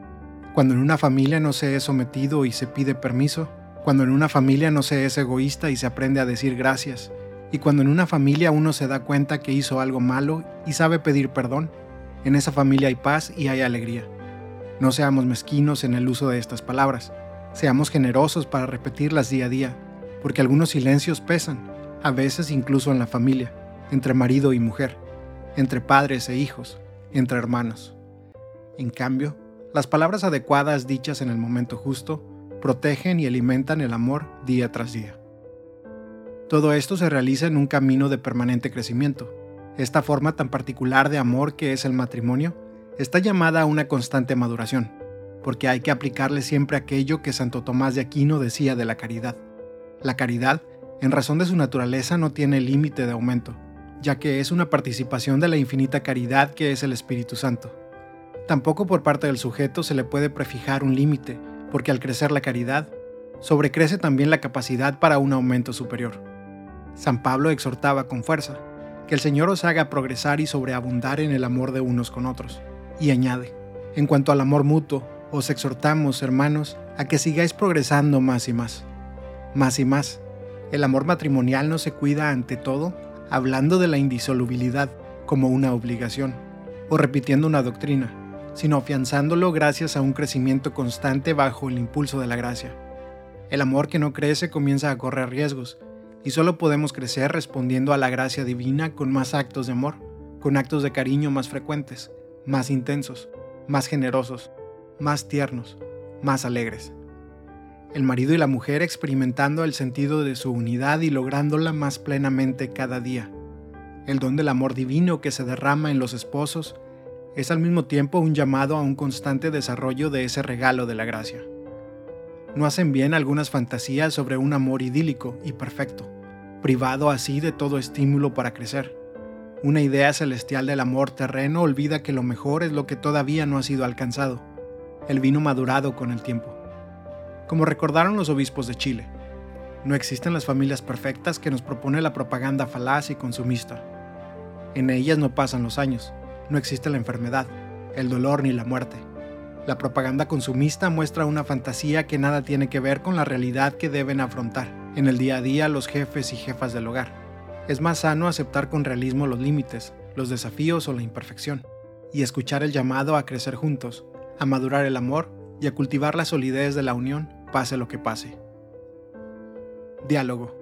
Cuando en una familia no se es sometido y se pide permiso, cuando en una familia no se es egoísta y se aprende a decir gracias, y cuando en una familia uno se da cuenta que hizo algo malo y sabe pedir perdón, en esa familia hay paz y hay alegría. No seamos mezquinos en el uso de estas palabras, seamos generosos para repetirlas día a día, porque algunos silencios pesan, a veces incluso en la familia, entre marido y mujer, entre padres e hijos, entre hermanos. En cambio, las palabras adecuadas dichas en el momento justo protegen y alimentan el amor día tras día. Todo esto se realiza en un camino de permanente crecimiento. Esta forma tan particular de amor que es el matrimonio está llamada a una constante maduración, porque hay que aplicarle siempre aquello que Santo Tomás de Aquino decía de la caridad la caridad, en razón de su naturaleza, no tiene límite de aumento, ya que es una participación de la infinita caridad que es el Espíritu Santo. Tampoco por parte del sujeto se le puede prefijar un límite, porque al crecer la caridad, sobrecrece también la capacidad para un aumento superior. San Pablo exhortaba con fuerza, que el Señor os haga progresar y sobreabundar en el amor de unos con otros. Y añade, en cuanto al amor mutuo, os exhortamos, hermanos, a que sigáis progresando más y más más y más. El amor matrimonial no se cuida ante todo hablando de la indisolubilidad como una obligación o repitiendo una doctrina, sino afianzándolo gracias a un crecimiento constante bajo el impulso de la gracia. El amor que no crece comienza a correr riesgos, y solo podemos crecer respondiendo a la gracia divina con más actos de amor, con actos de cariño más frecuentes, más intensos, más generosos, más tiernos, más alegres el marido y la mujer experimentando el sentido de su unidad y lográndola más plenamente cada día. El don del amor divino que se derrama en los esposos es al mismo tiempo un llamado a un constante desarrollo de ese regalo de la gracia. No hacen bien algunas fantasías sobre un amor idílico y perfecto, privado así de todo estímulo para crecer. Una idea celestial del amor terreno olvida que lo mejor es lo que todavía no ha sido alcanzado, el vino madurado con el tiempo como recordaron los obispos de Chile. No existen las familias perfectas que nos propone la propaganda falaz y consumista. En ellas no pasan los años, no existe la enfermedad, el dolor ni la muerte. La propaganda consumista muestra una fantasía que nada tiene que ver con la realidad que deben afrontar en el día a día los jefes y jefas del hogar. Es más sano aceptar con realismo los límites, los desafíos o la imperfección, y escuchar el llamado a crecer juntos, a madurar el amor y a cultivar la solidez de la unión, pase lo que pase. Diálogo.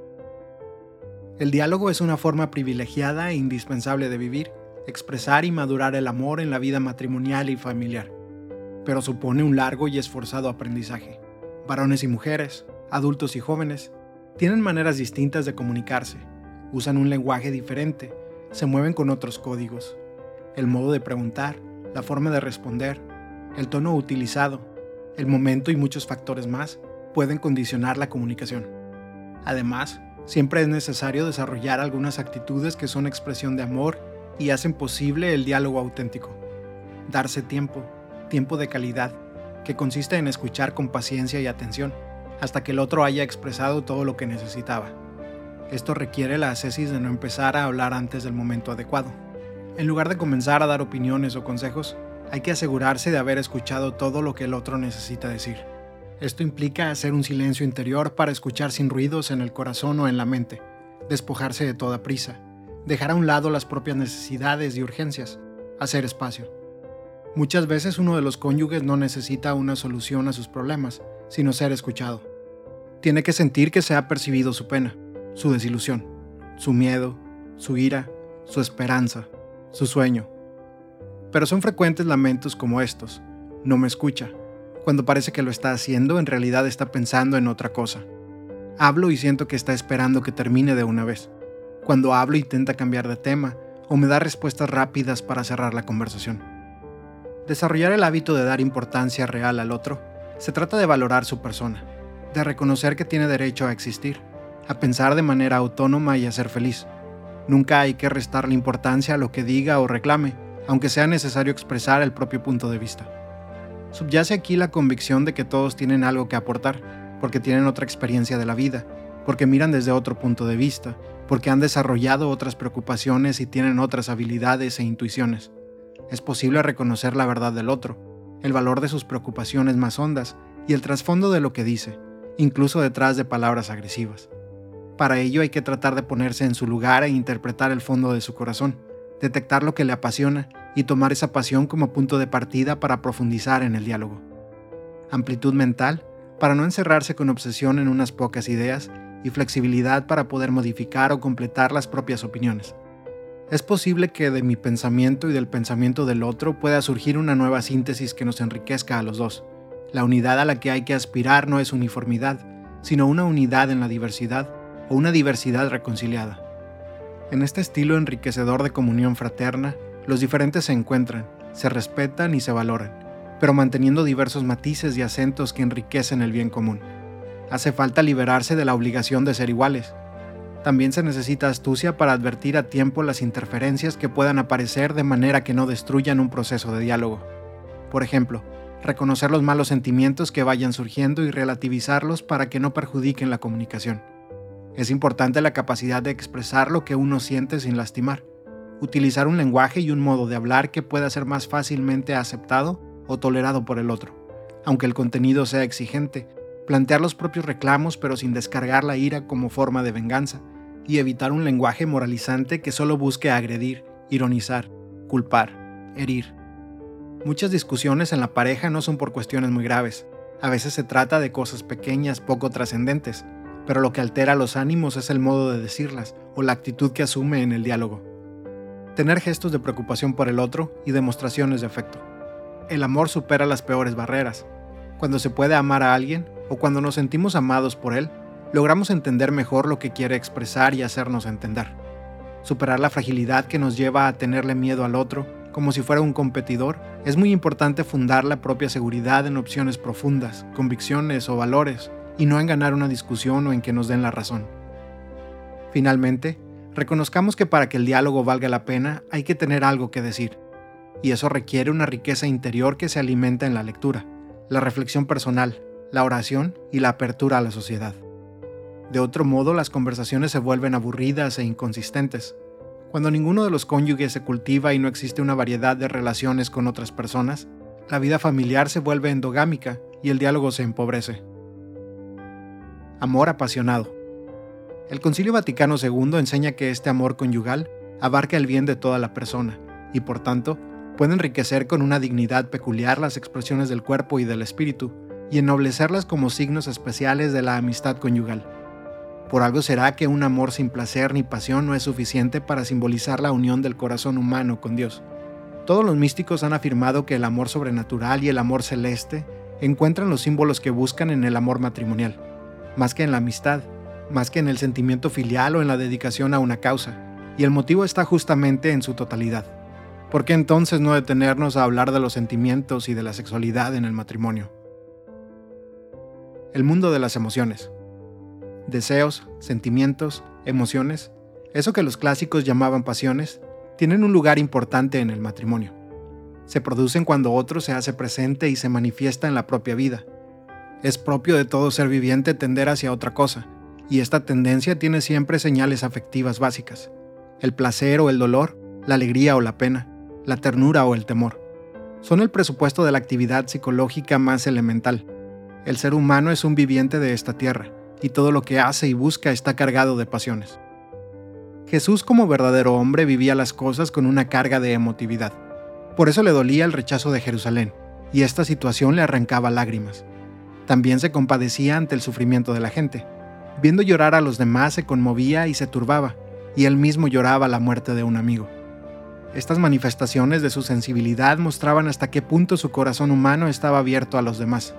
El diálogo es una forma privilegiada e indispensable de vivir, expresar y madurar el amor en la vida matrimonial y familiar, pero supone un largo y esforzado aprendizaje. Varones y mujeres, adultos y jóvenes, tienen maneras distintas de comunicarse, usan un lenguaje diferente, se mueven con otros códigos. El modo de preguntar, la forma de responder, el tono utilizado, el momento y muchos factores más pueden condicionar la comunicación. Además, siempre es necesario desarrollar algunas actitudes que son expresión de amor y hacen posible el diálogo auténtico. Darse tiempo, tiempo de calidad, que consiste en escuchar con paciencia y atención, hasta que el otro haya expresado todo lo que necesitaba. Esto requiere la ascesis de no empezar a hablar antes del momento adecuado. En lugar de comenzar a dar opiniones o consejos, hay que asegurarse de haber escuchado todo lo que el otro necesita decir. Esto implica hacer un silencio interior para escuchar sin ruidos en el corazón o en la mente, despojarse de toda prisa, dejar a un lado las propias necesidades y urgencias, hacer espacio. Muchas veces uno de los cónyuges no necesita una solución a sus problemas, sino ser escuchado. Tiene que sentir que se ha percibido su pena, su desilusión, su miedo, su ira, su esperanza, su sueño. Pero son frecuentes lamentos como estos. No me escucha. Cuando parece que lo está haciendo, en realidad está pensando en otra cosa. Hablo y siento que está esperando que termine de una vez. Cuando hablo intenta cambiar de tema o me da respuestas rápidas para cerrar la conversación. Desarrollar el hábito de dar importancia real al otro se trata de valorar su persona, de reconocer que tiene derecho a existir, a pensar de manera autónoma y a ser feliz. Nunca hay que restarle importancia a lo que diga o reclame, aunque sea necesario expresar el propio punto de vista. Subyace aquí la convicción de que todos tienen algo que aportar, porque tienen otra experiencia de la vida, porque miran desde otro punto de vista, porque han desarrollado otras preocupaciones y tienen otras habilidades e intuiciones. Es posible reconocer la verdad del otro, el valor de sus preocupaciones más hondas y el trasfondo de lo que dice, incluso detrás de palabras agresivas. Para ello hay que tratar de ponerse en su lugar e interpretar el fondo de su corazón, detectar lo que le apasiona y tomar esa pasión como punto de partida para profundizar en el diálogo. Amplitud mental para no encerrarse con obsesión en unas pocas ideas y flexibilidad para poder modificar o completar las propias opiniones. Es posible que de mi pensamiento y del pensamiento del otro pueda surgir una nueva síntesis que nos enriquezca a los dos. La unidad a la que hay que aspirar no es uniformidad, sino una unidad en la diversidad o una diversidad reconciliada. En este estilo enriquecedor de comunión fraterna, los diferentes se encuentran, se respetan y se valoran pero manteniendo diversos matices y acentos que enriquecen el bien común. Hace falta liberarse de la obligación de ser iguales. También se necesita astucia para advertir a tiempo las interferencias que puedan aparecer de manera que no destruyan un proceso de diálogo. Por ejemplo, reconocer los malos sentimientos que vayan surgiendo y relativizarlos para que no perjudiquen la comunicación. Es importante la capacidad de expresar lo que uno siente sin lastimar, utilizar un lenguaje y un modo de hablar que pueda ser más fácilmente aceptado o tolerado por el otro, aunque el contenido sea exigente, plantear los propios reclamos pero sin descargar la ira como forma de venganza, y evitar un lenguaje moralizante que solo busque agredir, ironizar, culpar, herir. Muchas discusiones en la pareja no son por cuestiones muy graves, a veces se trata de cosas pequeñas poco trascendentes, pero lo que altera los ánimos es el modo de decirlas o la actitud que asume en el diálogo. Tener gestos de preocupación por el otro y demostraciones de afecto el amor supera las peores barreras. Cuando se puede amar a alguien o cuando nos sentimos amados por él, logramos entender mejor lo que quiere expresar y hacernos entender. Superar la fragilidad que nos lleva a tenerle miedo al otro, como si fuera un competidor, es muy importante fundar la propia seguridad en opciones profundas, convicciones o valores, y no en ganar una discusión o en que nos den la razón. Finalmente, reconozcamos que para que el diálogo valga la pena hay que tener algo que decir y eso requiere una riqueza interior que se alimenta en la lectura, la reflexión personal, la oración y la apertura a la sociedad. De otro modo, las conversaciones se vuelven aburridas e inconsistentes. Cuando ninguno de los cónyuges se cultiva y no existe una variedad de relaciones con otras personas, la vida familiar se vuelve endogámica y el diálogo se empobrece. Amor apasionado. El Concilio Vaticano II enseña que este amor conyugal abarca el bien de toda la persona y por tanto puede enriquecer con una dignidad peculiar las expresiones del cuerpo y del espíritu, y ennoblecerlas como signos especiales de la amistad conyugal. Por algo será que un amor sin placer ni pasión no es suficiente para simbolizar la unión del corazón humano con Dios. Todos los místicos han afirmado que el amor sobrenatural y el amor celeste encuentran los símbolos que buscan en el amor matrimonial, más que en la amistad, más que en el sentimiento filial o en la dedicación a una causa, y el motivo está justamente en su totalidad. ¿Por qué entonces no detenernos a hablar de los sentimientos y de la sexualidad en el matrimonio? El mundo de las emociones. Deseos, sentimientos, emociones, eso que los clásicos llamaban pasiones, tienen un lugar importante en el matrimonio. Se producen cuando otro se hace presente y se manifiesta en la propia vida. Es propio de todo ser viviente tender hacia otra cosa, y esta tendencia tiene siempre señales afectivas básicas. El placer o el dolor, la alegría o la pena, la ternura o el temor. Son el presupuesto de la actividad psicológica más elemental. El ser humano es un viviente de esta tierra, y todo lo que hace y busca está cargado de pasiones. Jesús como verdadero hombre vivía las cosas con una carga de emotividad. Por eso le dolía el rechazo de Jerusalén, y esta situación le arrancaba lágrimas. También se compadecía ante el sufrimiento de la gente. Viendo llorar a los demás se conmovía y se turbaba, y él mismo lloraba la muerte de un amigo. Estas manifestaciones de su sensibilidad mostraban hasta qué punto su corazón humano estaba abierto a los demás.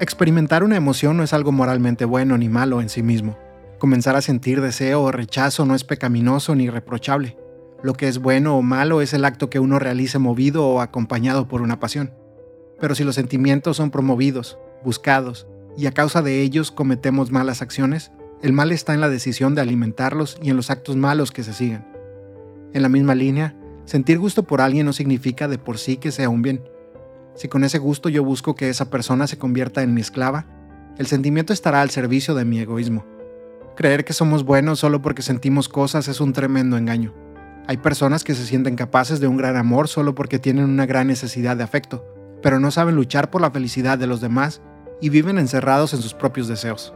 Experimentar una emoción no es algo moralmente bueno ni malo en sí mismo. Comenzar a sentir deseo o rechazo no es pecaminoso ni reprochable. Lo que es bueno o malo es el acto que uno realice movido o acompañado por una pasión. Pero si los sentimientos son promovidos, buscados, y a causa de ellos cometemos malas acciones, el mal está en la decisión de alimentarlos y en los actos malos que se siguen. En la misma línea, sentir gusto por alguien no significa de por sí que sea un bien. Si con ese gusto yo busco que esa persona se convierta en mi esclava, el sentimiento estará al servicio de mi egoísmo. Creer que somos buenos solo porque sentimos cosas es un tremendo engaño. Hay personas que se sienten capaces de un gran amor solo porque tienen una gran necesidad de afecto, pero no saben luchar por la felicidad de los demás y viven encerrados en sus propios deseos.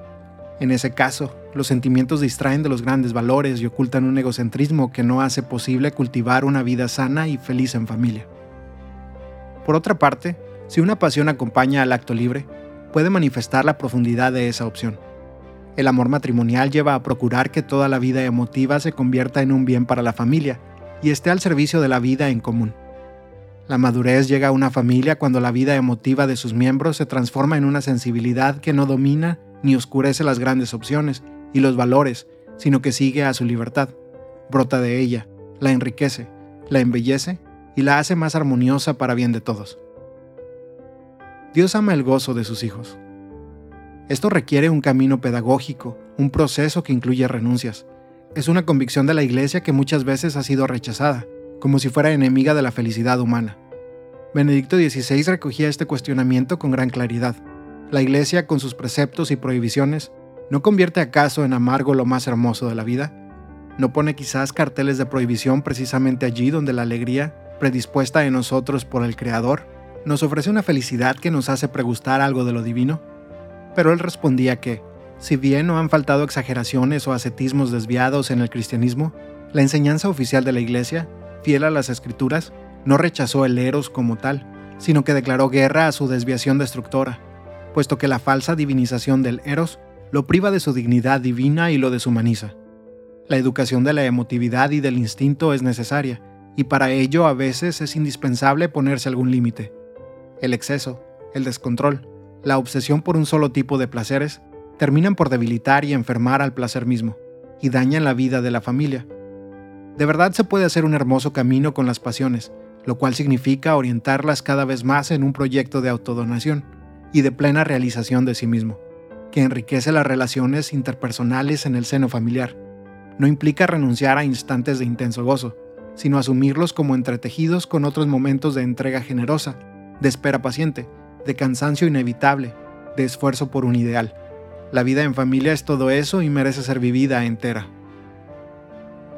En ese caso, los sentimientos distraen de los grandes valores y ocultan un egocentrismo que no hace posible cultivar una vida sana y feliz en familia. Por otra parte, si una pasión acompaña al acto libre, puede manifestar la profundidad de esa opción. El amor matrimonial lleva a procurar que toda la vida emotiva se convierta en un bien para la familia y esté al servicio de la vida en común. La madurez llega a una familia cuando la vida emotiva de sus miembros se transforma en una sensibilidad que no domina ni oscurece las grandes opciones y los valores, sino que sigue a su libertad, brota de ella, la enriquece, la embellece y la hace más armoniosa para bien de todos. Dios ama el gozo de sus hijos. Esto requiere un camino pedagógico, un proceso que incluye renuncias. Es una convicción de la Iglesia que muchas veces ha sido rechazada, como si fuera enemiga de la felicidad humana. Benedicto XVI recogía este cuestionamiento con gran claridad. La Iglesia, con sus preceptos y prohibiciones, ¿no convierte acaso en amargo lo más hermoso de la vida? ¿No pone quizás carteles de prohibición precisamente allí donde la alegría, predispuesta en nosotros por el Creador, nos ofrece una felicidad que nos hace pregustar algo de lo divino? Pero él respondía que, si bien no han faltado exageraciones o ascetismos desviados en el cristianismo, la enseñanza oficial de la Iglesia fiel a las escrituras, no rechazó el eros como tal, sino que declaró guerra a su desviación destructora, puesto que la falsa divinización del eros lo priva de su dignidad divina y lo deshumaniza. La educación de la emotividad y del instinto es necesaria, y para ello a veces es indispensable ponerse algún límite. El exceso, el descontrol, la obsesión por un solo tipo de placeres, terminan por debilitar y enfermar al placer mismo, y dañan la vida de la familia, de verdad se puede hacer un hermoso camino con las pasiones, lo cual significa orientarlas cada vez más en un proyecto de autodonación y de plena realización de sí mismo, que enriquece las relaciones interpersonales en el seno familiar. No implica renunciar a instantes de intenso gozo, sino asumirlos como entretejidos con otros momentos de entrega generosa, de espera paciente, de cansancio inevitable, de esfuerzo por un ideal. La vida en familia es todo eso y merece ser vivida entera.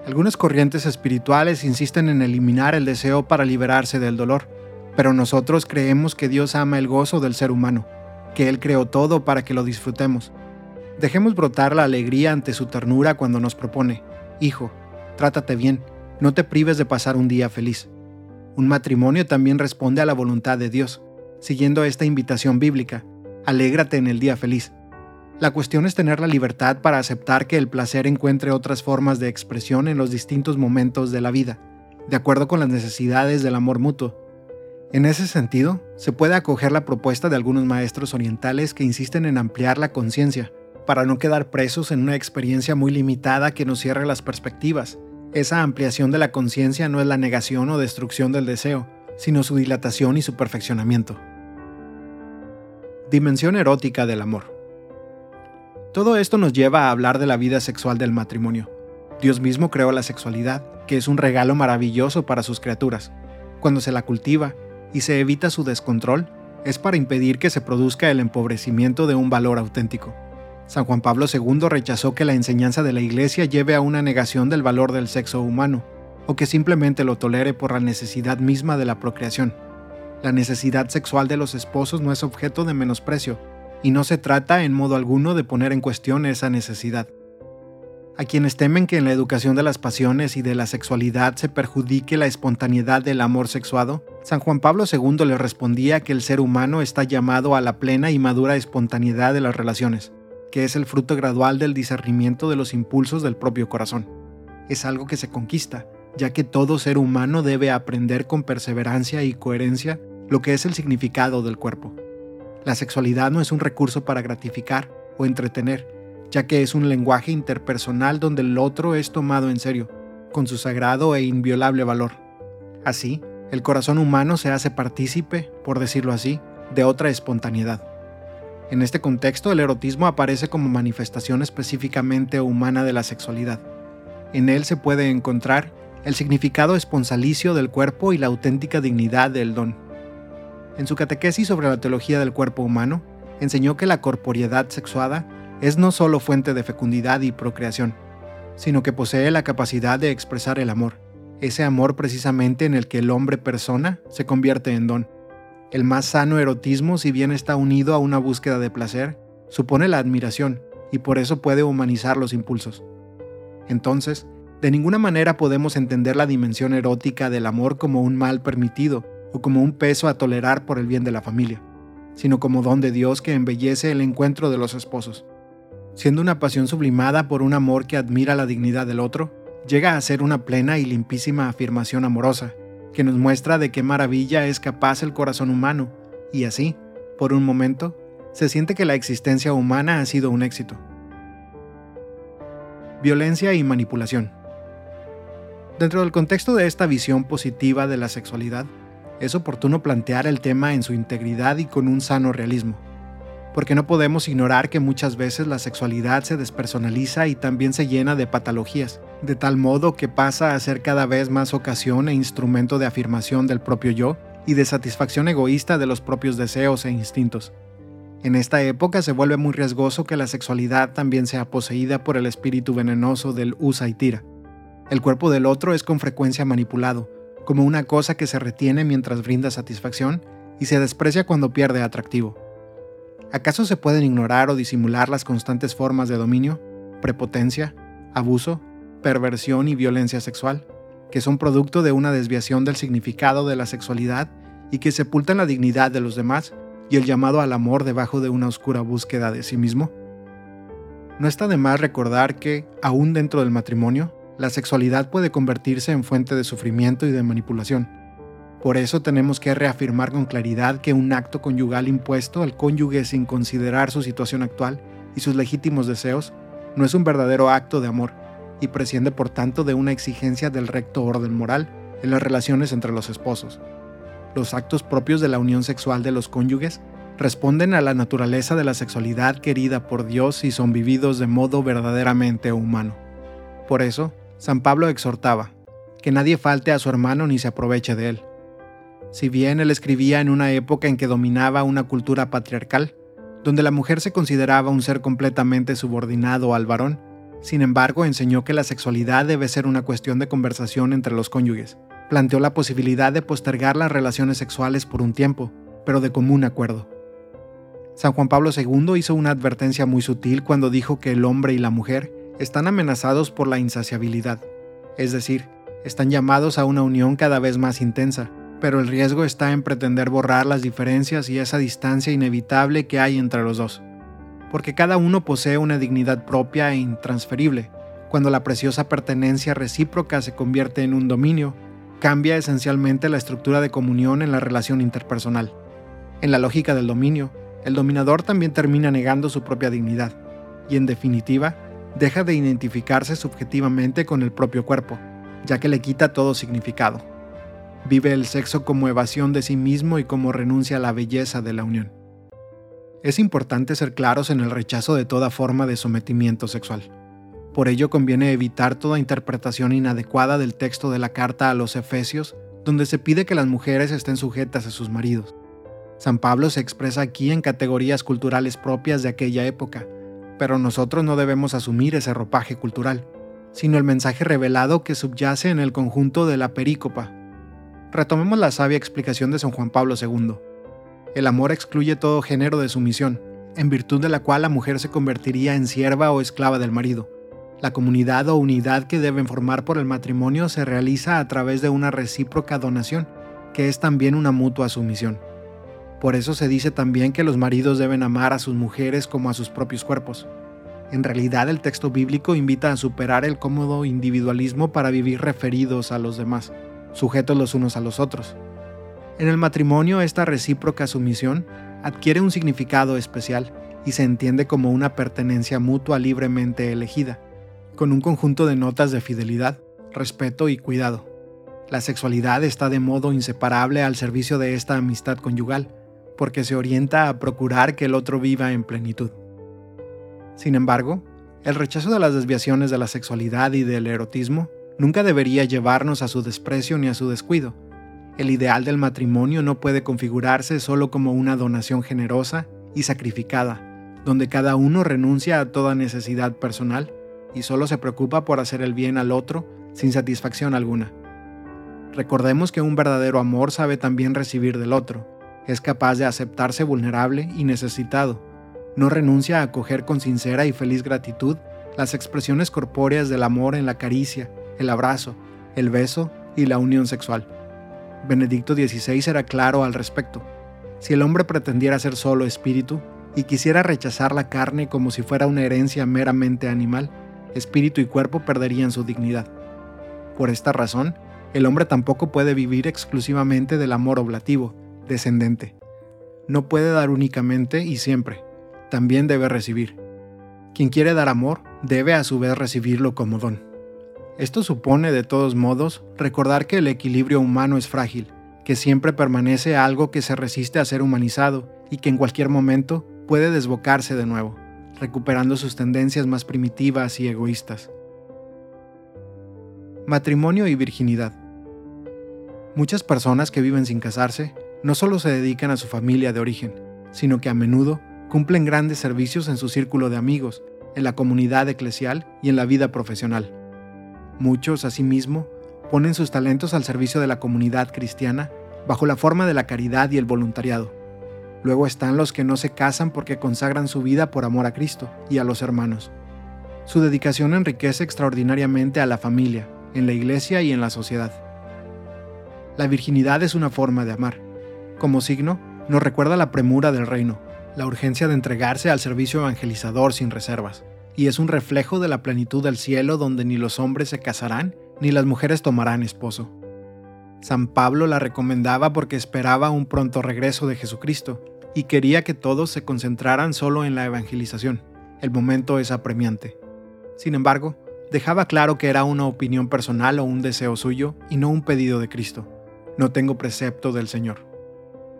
Algunas corrientes espirituales insisten en eliminar el deseo para liberarse del dolor, pero nosotros creemos que Dios ama el gozo del ser humano, que Él creó todo para que lo disfrutemos. Dejemos brotar la alegría ante su ternura cuando nos propone, Hijo, trátate bien, no te prives de pasar un día feliz. Un matrimonio también responde a la voluntad de Dios, siguiendo esta invitación bíblica, alégrate en el día feliz. La cuestión es tener la libertad para aceptar que el placer encuentre otras formas de expresión en los distintos momentos de la vida, de acuerdo con las necesidades del amor mutuo. En ese sentido, se puede acoger la propuesta de algunos maestros orientales que insisten en ampliar la conciencia, para no quedar presos en una experiencia muy limitada que nos cierre las perspectivas. Esa ampliación de la conciencia no es la negación o destrucción del deseo, sino su dilatación y su perfeccionamiento. Dimensión erótica del amor. Todo esto nos lleva a hablar de la vida sexual del matrimonio. Dios mismo creó la sexualidad, que es un regalo maravilloso para sus criaturas. Cuando se la cultiva y se evita su descontrol, es para impedir que se produzca el empobrecimiento de un valor auténtico. San Juan Pablo II rechazó que la enseñanza de la Iglesia lleve a una negación del valor del sexo humano, o que simplemente lo tolere por la necesidad misma de la procreación. La necesidad sexual de los esposos no es objeto de menosprecio, y no se trata en modo alguno de poner en cuestión esa necesidad. A quienes temen que en la educación de las pasiones y de la sexualidad se perjudique la espontaneidad del amor sexuado, San Juan Pablo II le respondía que el ser humano está llamado a la plena y madura espontaneidad de las relaciones, que es el fruto gradual del discernimiento de los impulsos del propio corazón. Es algo que se conquista, ya que todo ser humano debe aprender con perseverancia y coherencia lo que es el significado del cuerpo. La sexualidad no es un recurso para gratificar o entretener, ya que es un lenguaje interpersonal donde el otro es tomado en serio, con su sagrado e inviolable valor. Así, el corazón humano se hace partícipe, por decirlo así, de otra espontaneidad. En este contexto, el erotismo aparece como manifestación específicamente humana de la sexualidad. En él se puede encontrar el significado esponsalicio del cuerpo y la auténtica dignidad del don. En su catequesis sobre la teología del cuerpo humano, enseñó que la corporeidad sexuada es no solo fuente de fecundidad y procreación, sino que posee la capacidad de expresar el amor, ese amor precisamente en el que el hombre persona se convierte en don. El más sano erotismo, si bien está unido a una búsqueda de placer, supone la admiración y por eso puede humanizar los impulsos. Entonces, de ninguna manera podemos entender la dimensión erótica del amor como un mal permitido, o como un peso a tolerar por el bien de la familia, sino como don de Dios que embellece el encuentro de los esposos. Siendo una pasión sublimada por un amor que admira la dignidad del otro, llega a ser una plena y limpísima afirmación amorosa, que nos muestra de qué maravilla es capaz el corazón humano, y así, por un momento, se siente que la existencia humana ha sido un éxito. Violencia y manipulación. Dentro del contexto de esta visión positiva de la sexualidad, es oportuno plantear el tema en su integridad y con un sano realismo, porque no podemos ignorar que muchas veces la sexualidad se despersonaliza y también se llena de patologías, de tal modo que pasa a ser cada vez más ocasión e instrumento de afirmación del propio yo y de satisfacción egoísta de los propios deseos e instintos. En esta época se vuelve muy riesgoso que la sexualidad también sea poseída por el espíritu venenoso del usa y tira. El cuerpo del otro es con frecuencia manipulado, como una cosa que se retiene mientras brinda satisfacción y se desprecia cuando pierde atractivo. ¿Acaso se pueden ignorar o disimular las constantes formas de dominio, prepotencia, abuso, perversión y violencia sexual, que son producto de una desviación del significado de la sexualidad y que sepultan la dignidad de los demás y el llamado al amor debajo de una oscura búsqueda de sí mismo? No está de más recordar que, aún dentro del matrimonio, la sexualidad puede convertirse en fuente de sufrimiento y de manipulación. Por eso tenemos que reafirmar con claridad que un acto conyugal impuesto al cónyuge sin considerar su situación actual y sus legítimos deseos no es un verdadero acto de amor y presciende por tanto de una exigencia del recto orden moral en las relaciones entre los esposos. Los actos propios de la unión sexual de los cónyuges responden a la naturaleza de la sexualidad querida por Dios y son vividos de modo verdaderamente humano. Por eso, San Pablo exhortaba, que nadie falte a su hermano ni se aproveche de él. Si bien él escribía en una época en que dominaba una cultura patriarcal, donde la mujer se consideraba un ser completamente subordinado al varón, sin embargo enseñó que la sexualidad debe ser una cuestión de conversación entre los cónyuges. Planteó la posibilidad de postergar las relaciones sexuales por un tiempo, pero de común acuerdo. San Juan Pablo II hizo una advertencia muy sutil cuando dijo que el hombre y la mujer están amenazados por la insaciabilidad, es decir, están llamados a una unión cada vez más intensa, pero el riesgo está en pretender borrar las diferencias y esa distancia inevitable que hay entre los dos, porque cada uno posee una dignidad propia e intransferible. Cuando la preciosa pertenencia recíproca se convierte en un dominio, cambia esencialmente la estructura de comunión en la relación interpersonal. En la lógica del dominio, el dominador también termina negando su propia dignidad, y en definitiva, deja de identificarse subjetivamente con el propio cuerpo, ya que le quita todo significado. Vive el sexo como evasión de sí mismo y como renuncia a la belleza de la unión. Es importante ser claros en el rechazo de toda forma de sometimiento sexual. Por ello conviene evitar toda interpretación inadecuada del texto de la carta a los Efesios, donde se pide que las mujeres estén sujetas a sus maridos. San Pablo se expresa aquí en categorías culturales propias de aquella época, pero nosotros no debemos asumir ese ropaje cultural, sino el mensaje revelado que subyace en el conjunto de la perícopa. Retomemos la sabia explicación de San Juan Pablo II. El amor excluye todo género de sumisión, en virtud de la cual la mujer se convertiría en sierva o esclava del marido. La comunidad o unidad que deben formar por el matrimonio se realiza a través de una recíproca donación, que es también una mutua sumisión. Por eso se dice también que los maridos deben amar a sus mujeres como a sus propios cuerpos. En realidad el texto bíblico invita a superar el cómodo individualismo para vivir referidos a los demás, sujetos los unos a los otros. En el matrimonio esta recíproca sumisión adquiere un significado especial y se entiende como una pertenencia mutua libremente elegida, con un conjunto de notas de fidelidad, respeto y cuidado. La sexualidad está de modo inseparable al servicio de esta amistad conyugal, porque se orienta a procurar que el otro viva en plenitud. Sin embargo, el rechazo de las desviaciones de la sexualidad y del erotismo nunca debería llevarnos a su desprecio ni a su descuido. El ideal del matrimonio no puede configurarse solo como una donación generosa y sacrificada, donde cada uno renuncia a toda necesidad personal y solo se preocupa por hacer el bien al otro sin satisfacción alguna. Recordemos que un verdadero amor sabe también recibir del otro, es capaz de aceptarse vulnerable y necesitado, no renuncia a acoger con sincera y feliz gratitud las expresiones corpóreas del amor en la caricia, el abrazo, el beso y la unión sexual. Benedicto XVI era claro al respecto. Si el hombre pretendiera ser solo espíritu y quisiera rechazar la carne como si fuera una herencia meramente animal, espíritu y cuerpo perderían su dignidad. Por esta razón, el hombre tampoco puede vivir exclusivamente del amor oblativo, descendente. No puede dar únicamente y siempre también debe recibir. Quien quiere dar amor debe a su vez recibirlo como don. Esto supone, de todos modos, recordar que el equilibrio humano es frágil, que siempre permanece algo que se resiste a ser humanizado y que en cualquier momento puede desbocarse de nuevo, recuperando sus tendencias más primitivas y egoístas. Matrimonio y virginidad. Muchas personas que viven sin casarse no solo se dedican a su familia de origen, sino que a menudo cumplen grandes servicios en su círculo de amigos, en la comunidad eclesial y en la vida profesional. Muchos, asimismo, ponen sus talentos al servicio de la comunidad cristiana bajo la forma de la caridad y el voluntariado. Luego están los que no se casan porque consagran su vida por amor a Cristo y a los hermanos. Su dedicación enriquece extraordinariamente a la familia, en la iglesia y en la sociedad. La virginidad es una forma de amar. Como signo, nos recuerda la premura del reino, la urgencia de entregarse al servicio evangelizador sin reservas, y es un reflejo de la plenitud del cielo donde ni los hombres se casarán ni las mujeres tomarán esposo. San Pablo la recomendaba porque esperaba un pronto regreso de Jesucristo y quería que todos se concentraran solo en la evangelización. El momento es apremiante. Sin embargo, dejaba claro que era una opinión personal o un deseo suyo y no un pedido de Cristo. No tengo precepto del Señor.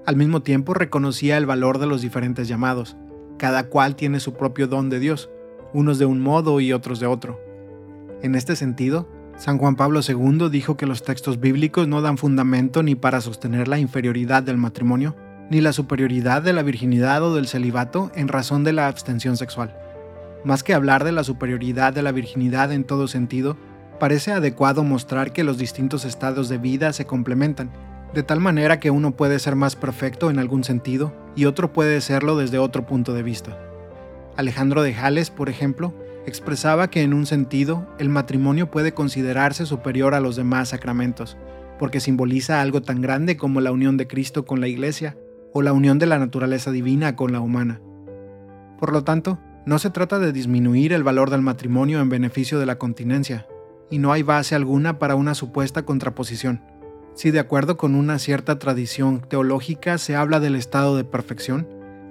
Al mismo tiempo reconocía el valor de los diferentes llamados. Cada cual tiene su propio don de Dios, unos de un modo y otros de otro. En este sentido, San Juan Pablo II dijo que los textos bíblicos no dan fundamento ni para sostener la inferioridad del matrimonio, ni la superioridad de la virginidad o del celibato en razón de la abstención sexual. Más que hablar de la superioridad de la virginidad en todo sentido, parece adecuado mostrar que los distintos estados de vida se complementan de tal manera que uno puede ser más perfecto en algún sentido y otro puede serlo desde otro punto de vista. Alejandro de Jales, por ejemplo, expresaba que en un sentido el matrimonio puede considerarse superior a los demás sacramentos, porque simboliza algo tan grande como la unión de Cristo con la Iglesia o la unión de la naturaleza divina con la humana. Por lo tanto, no se trata de disminuir el valor del matrimonio en beneficio de la continencia, y no hay base alguna para una supuesta contraposición. Si de acuerdo con una cierta tradición teológica se habla del estado de perfección,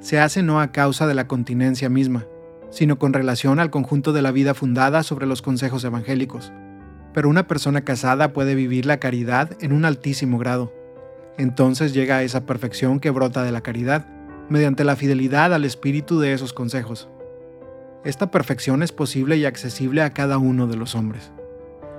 se hace no a causa de la continencia misma, sino con relación al conjunto de la vida fundada sobre los consejos evangélicos. Pero una persona casada puede vivir la caridad en un altísimo grado. Entonces llega a esa perfección que brota de la caridad, mediante la fidelidad al espíritu de esos consejos. Esta perfección es posible y accesible a cada uno de los hombres.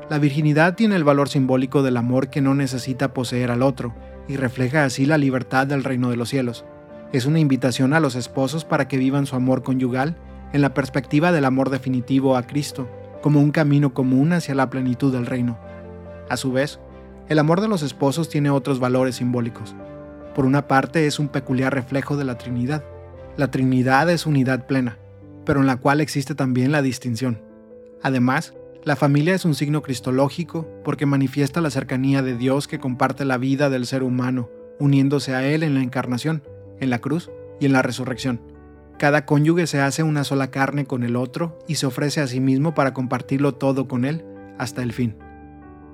La virginidad tiene el valor simbólico del amor que no necesita poseer al otro, y refleja así la libertad del reino de los cielos. Es una invitación a los esposos para que vivan su amor conyugal en la perspectiva del amor definitivo a Cristo, como un camino común hacia la plenitud del reino. A su vez, el amor de los esposos tiene otros valores simbólicos. Por una parte es un peculiar reflejo de la Trinidad. La Trinidad es unidad plena, pero en la cual existe también la distinción. Además, la familia es un signo cristológico porque manifiesta la cercanía de Dios que comparte la vida del ser humano, uniéndose a Él en la encarnación, en la cruz y en la resurrección. Cada cónyuge se hace una sola carne con el otro y se ofrece a sí mismo para compartirlo todo con Él hasta el fin.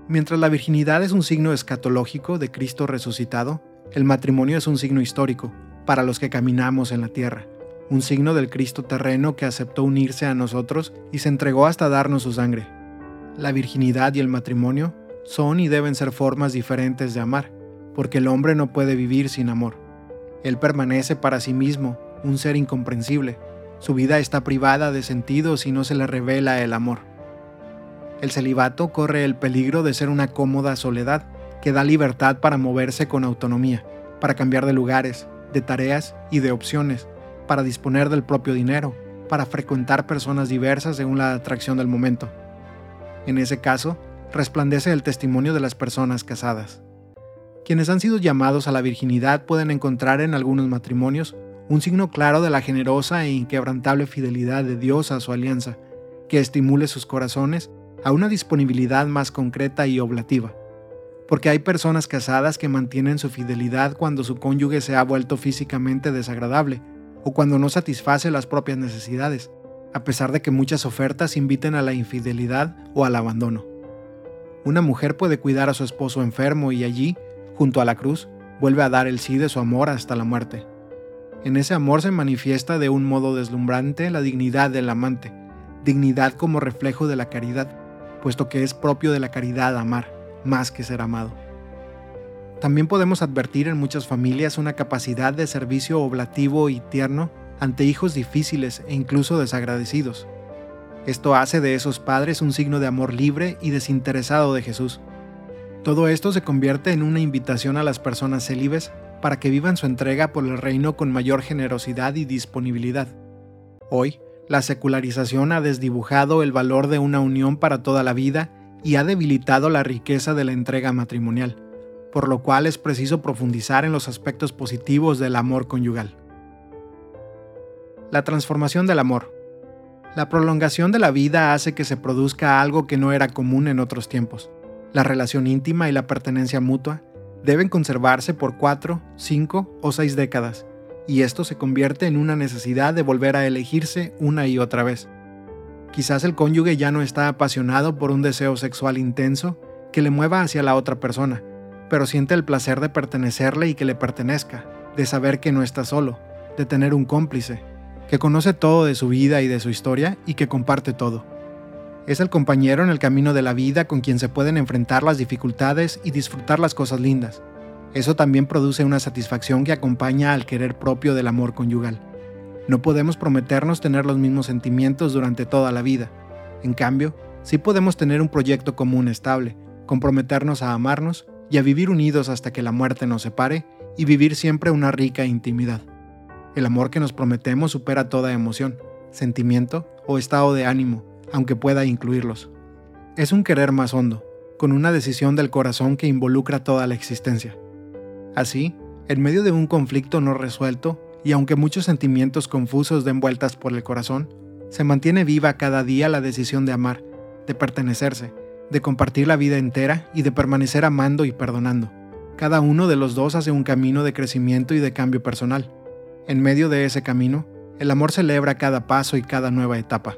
Mientras la virginidad es un signo escatológico de Cristo resucitado, el matrimonio es un signo histórico para los que caminamos en la tierra, un signo del Cristo terreno que aceptó unirse a nosotros y se entregó hasta darnos su sangre. La virginidad y el matrimonio son y deben ser formas diferentes de amar, porque el hombre no puede vivir sin amor. Él permanece para sí mismo, un ser incomprensible. Su vida está privada de sentido si no se le revela el amor. El celibato corre el peligro de ser una cómoda soledad que da libertad para moverse con autonomía, para cambiar de lugares, de tareas y de opciones, para disponer del propio dinero, para frecuentar personas diversas según la atracción del momento. En ese caso, resplandece el testimonio de las personas casadas. Quienes han sido llamados a la virginidad pueden encontrar en algunos matrimonios un signo claro de la generosa e inquebrantable fidelidad de Dios a su alianza, que estimule sus corazones a una disponibilidad más concreta y oblativa. Porque hay personas casadas que mantienen su fidelidad cuando su cónyuge se ha vuelto físicamente desagradable o cuando no satisface las propias necesidades, a pesar de que muchas ofertas inviten a la infidelidad o al abandono. Una mujer puede cuidar a su esposo enfermo y allí, junto a la cruz, vuelve a dar el sí de su amor hasta la muerte. En ese amor se manifiesta de un modo deslumbrante la dignidad del amante, dignidad como reflejo de la caridad, puesto que es propio de la caridad amar, más que ser amado. También podemos advertir en muchas familias una capacidad de servicio oblativo y tierno ante hijos difíciles e incluso desagradecidos. Esto hace de esos padres un signo de amor libre y desinteresado de Jesús. Todo esto se convierte en una invitación a las personas célibes para que vivan su entrega por el reino con mayor generosidad y disponibilidad. Hoy, la secularización ha desdibujado el valor de una unión para toda la vida y ha debilitado la riqueza de la entrega matrimonial, por lo cual es preciso profundizar en los aspectos positivos del amor conyugal. La transformación del amor. La prolongación de la vida hace que se produzca algo que no era común en otros tiempos. La relación íntima y la pertenencia mutua deben conservarse por cuatro, cinco o seis décadas, y esto se convierte en una necesidad de volver a elegirse una y otra vez. Quizás el cónyuge ya no está apasionado por un deseo sexual intenso que le mueva hacia la otra persona, pero siente el placer de pertenecerle y que le pertenezca, de saber que no está solo, de tener un cómplice, que conoce todo de su vida y de su historia y que comparte todo. Es el compañero en el camino de la vida con quien se pueden enfrentar las dificultades y disfrutar las cosas lindas. Eso también produce una satisfacción que acompaña al querer propio del amor conyugal. No podemos prometernos tener los mismos sentimientos durante toda la vida. En cambio, sí podemos tener un proyecto común estable, comprometernos a amarnos y a vivir unidos hasta que la muerte nos separe y vivir siempre una rica intimidad. El amor que nos prometemos supera toda emoción, sentimiento o estado de ánimo, aunque pueda incluirlos. Es un querer más hondo, con una decisión del corazón que involucra toda la existencia. Así, en medio de un conflicto no resuelto, y aunque muchos sentimientos confusos den vueltas por el corazón, se mantiene viva cada día la decisión de amar, de pertenecerse, de compartir la vida entera y de permanecer amando y perdonando. Cada uno de los dos hace un camino de crecimiento y de cambio personal en medio de ese camino, el amor celebra cada paso y cada nueva etapa.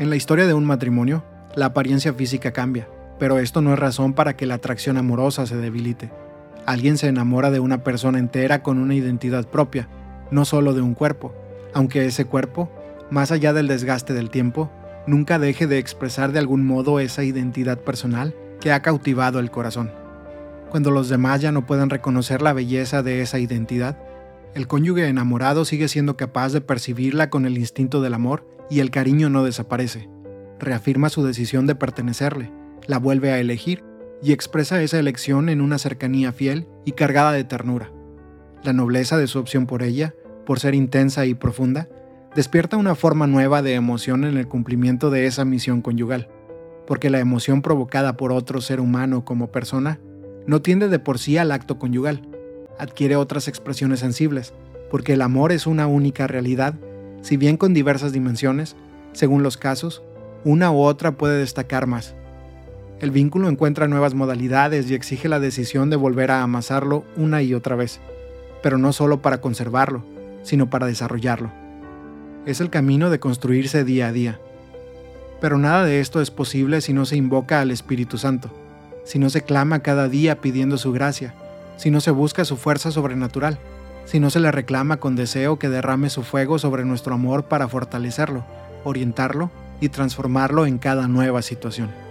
En la historia de un matrimonio, la apariencia física cambia, pero esto no es razón para que la atracción amorosa se debilite. Alguien se enamora de una persona entera con una identidad propia, no solo de un cuerpo, aunque ese cuerpo, más allá del desgaste del tiempo, nunca deje de expresar de algún modo esa identidad personal que ha cautivado el corazón. Cuando los demás ya no pueden reconocer la belleza de esa identidad, el cónyuge enamorado sigue siendo capaz de percibirla con el instinto del amor y el cariño no desaparece. Reafirma su decisión de pertenecerle, la vuelve a elegir y expresa esa elección en una cercanía fiel y cargada de ternura. La nobleza de su opción por ella, por ser intensa y profunda, despierta una forma nueva de emoción en el cumplimiento de esa misión conyugal, porque la emoción provocada por otro ser humano como persona no tiende de por sí al acto conyugal, adquiere otras expresiones sensibles, porque el amor es una única realidad, si bien con diversas dimensiones, según los casos, una u otra puede destacar más. El vínculo encuentra nuevas modalidades y exige la decisión de volver a amasarlo una y otra vez, pero no solo para conservarlo, sino para desarrollarlo. Es el camino de construirse día a día. Pero nada de esto es posible si no se invoca al Espíritu Santo, si no se clama cada día pidiendo su gracia, si no se busca su fuerza sobrenatural, si no se le reclama con deseo que derrame su fuego sobre nuestro amor para fortalecerlo, orientarlo y transformarlo en cada nueva situación.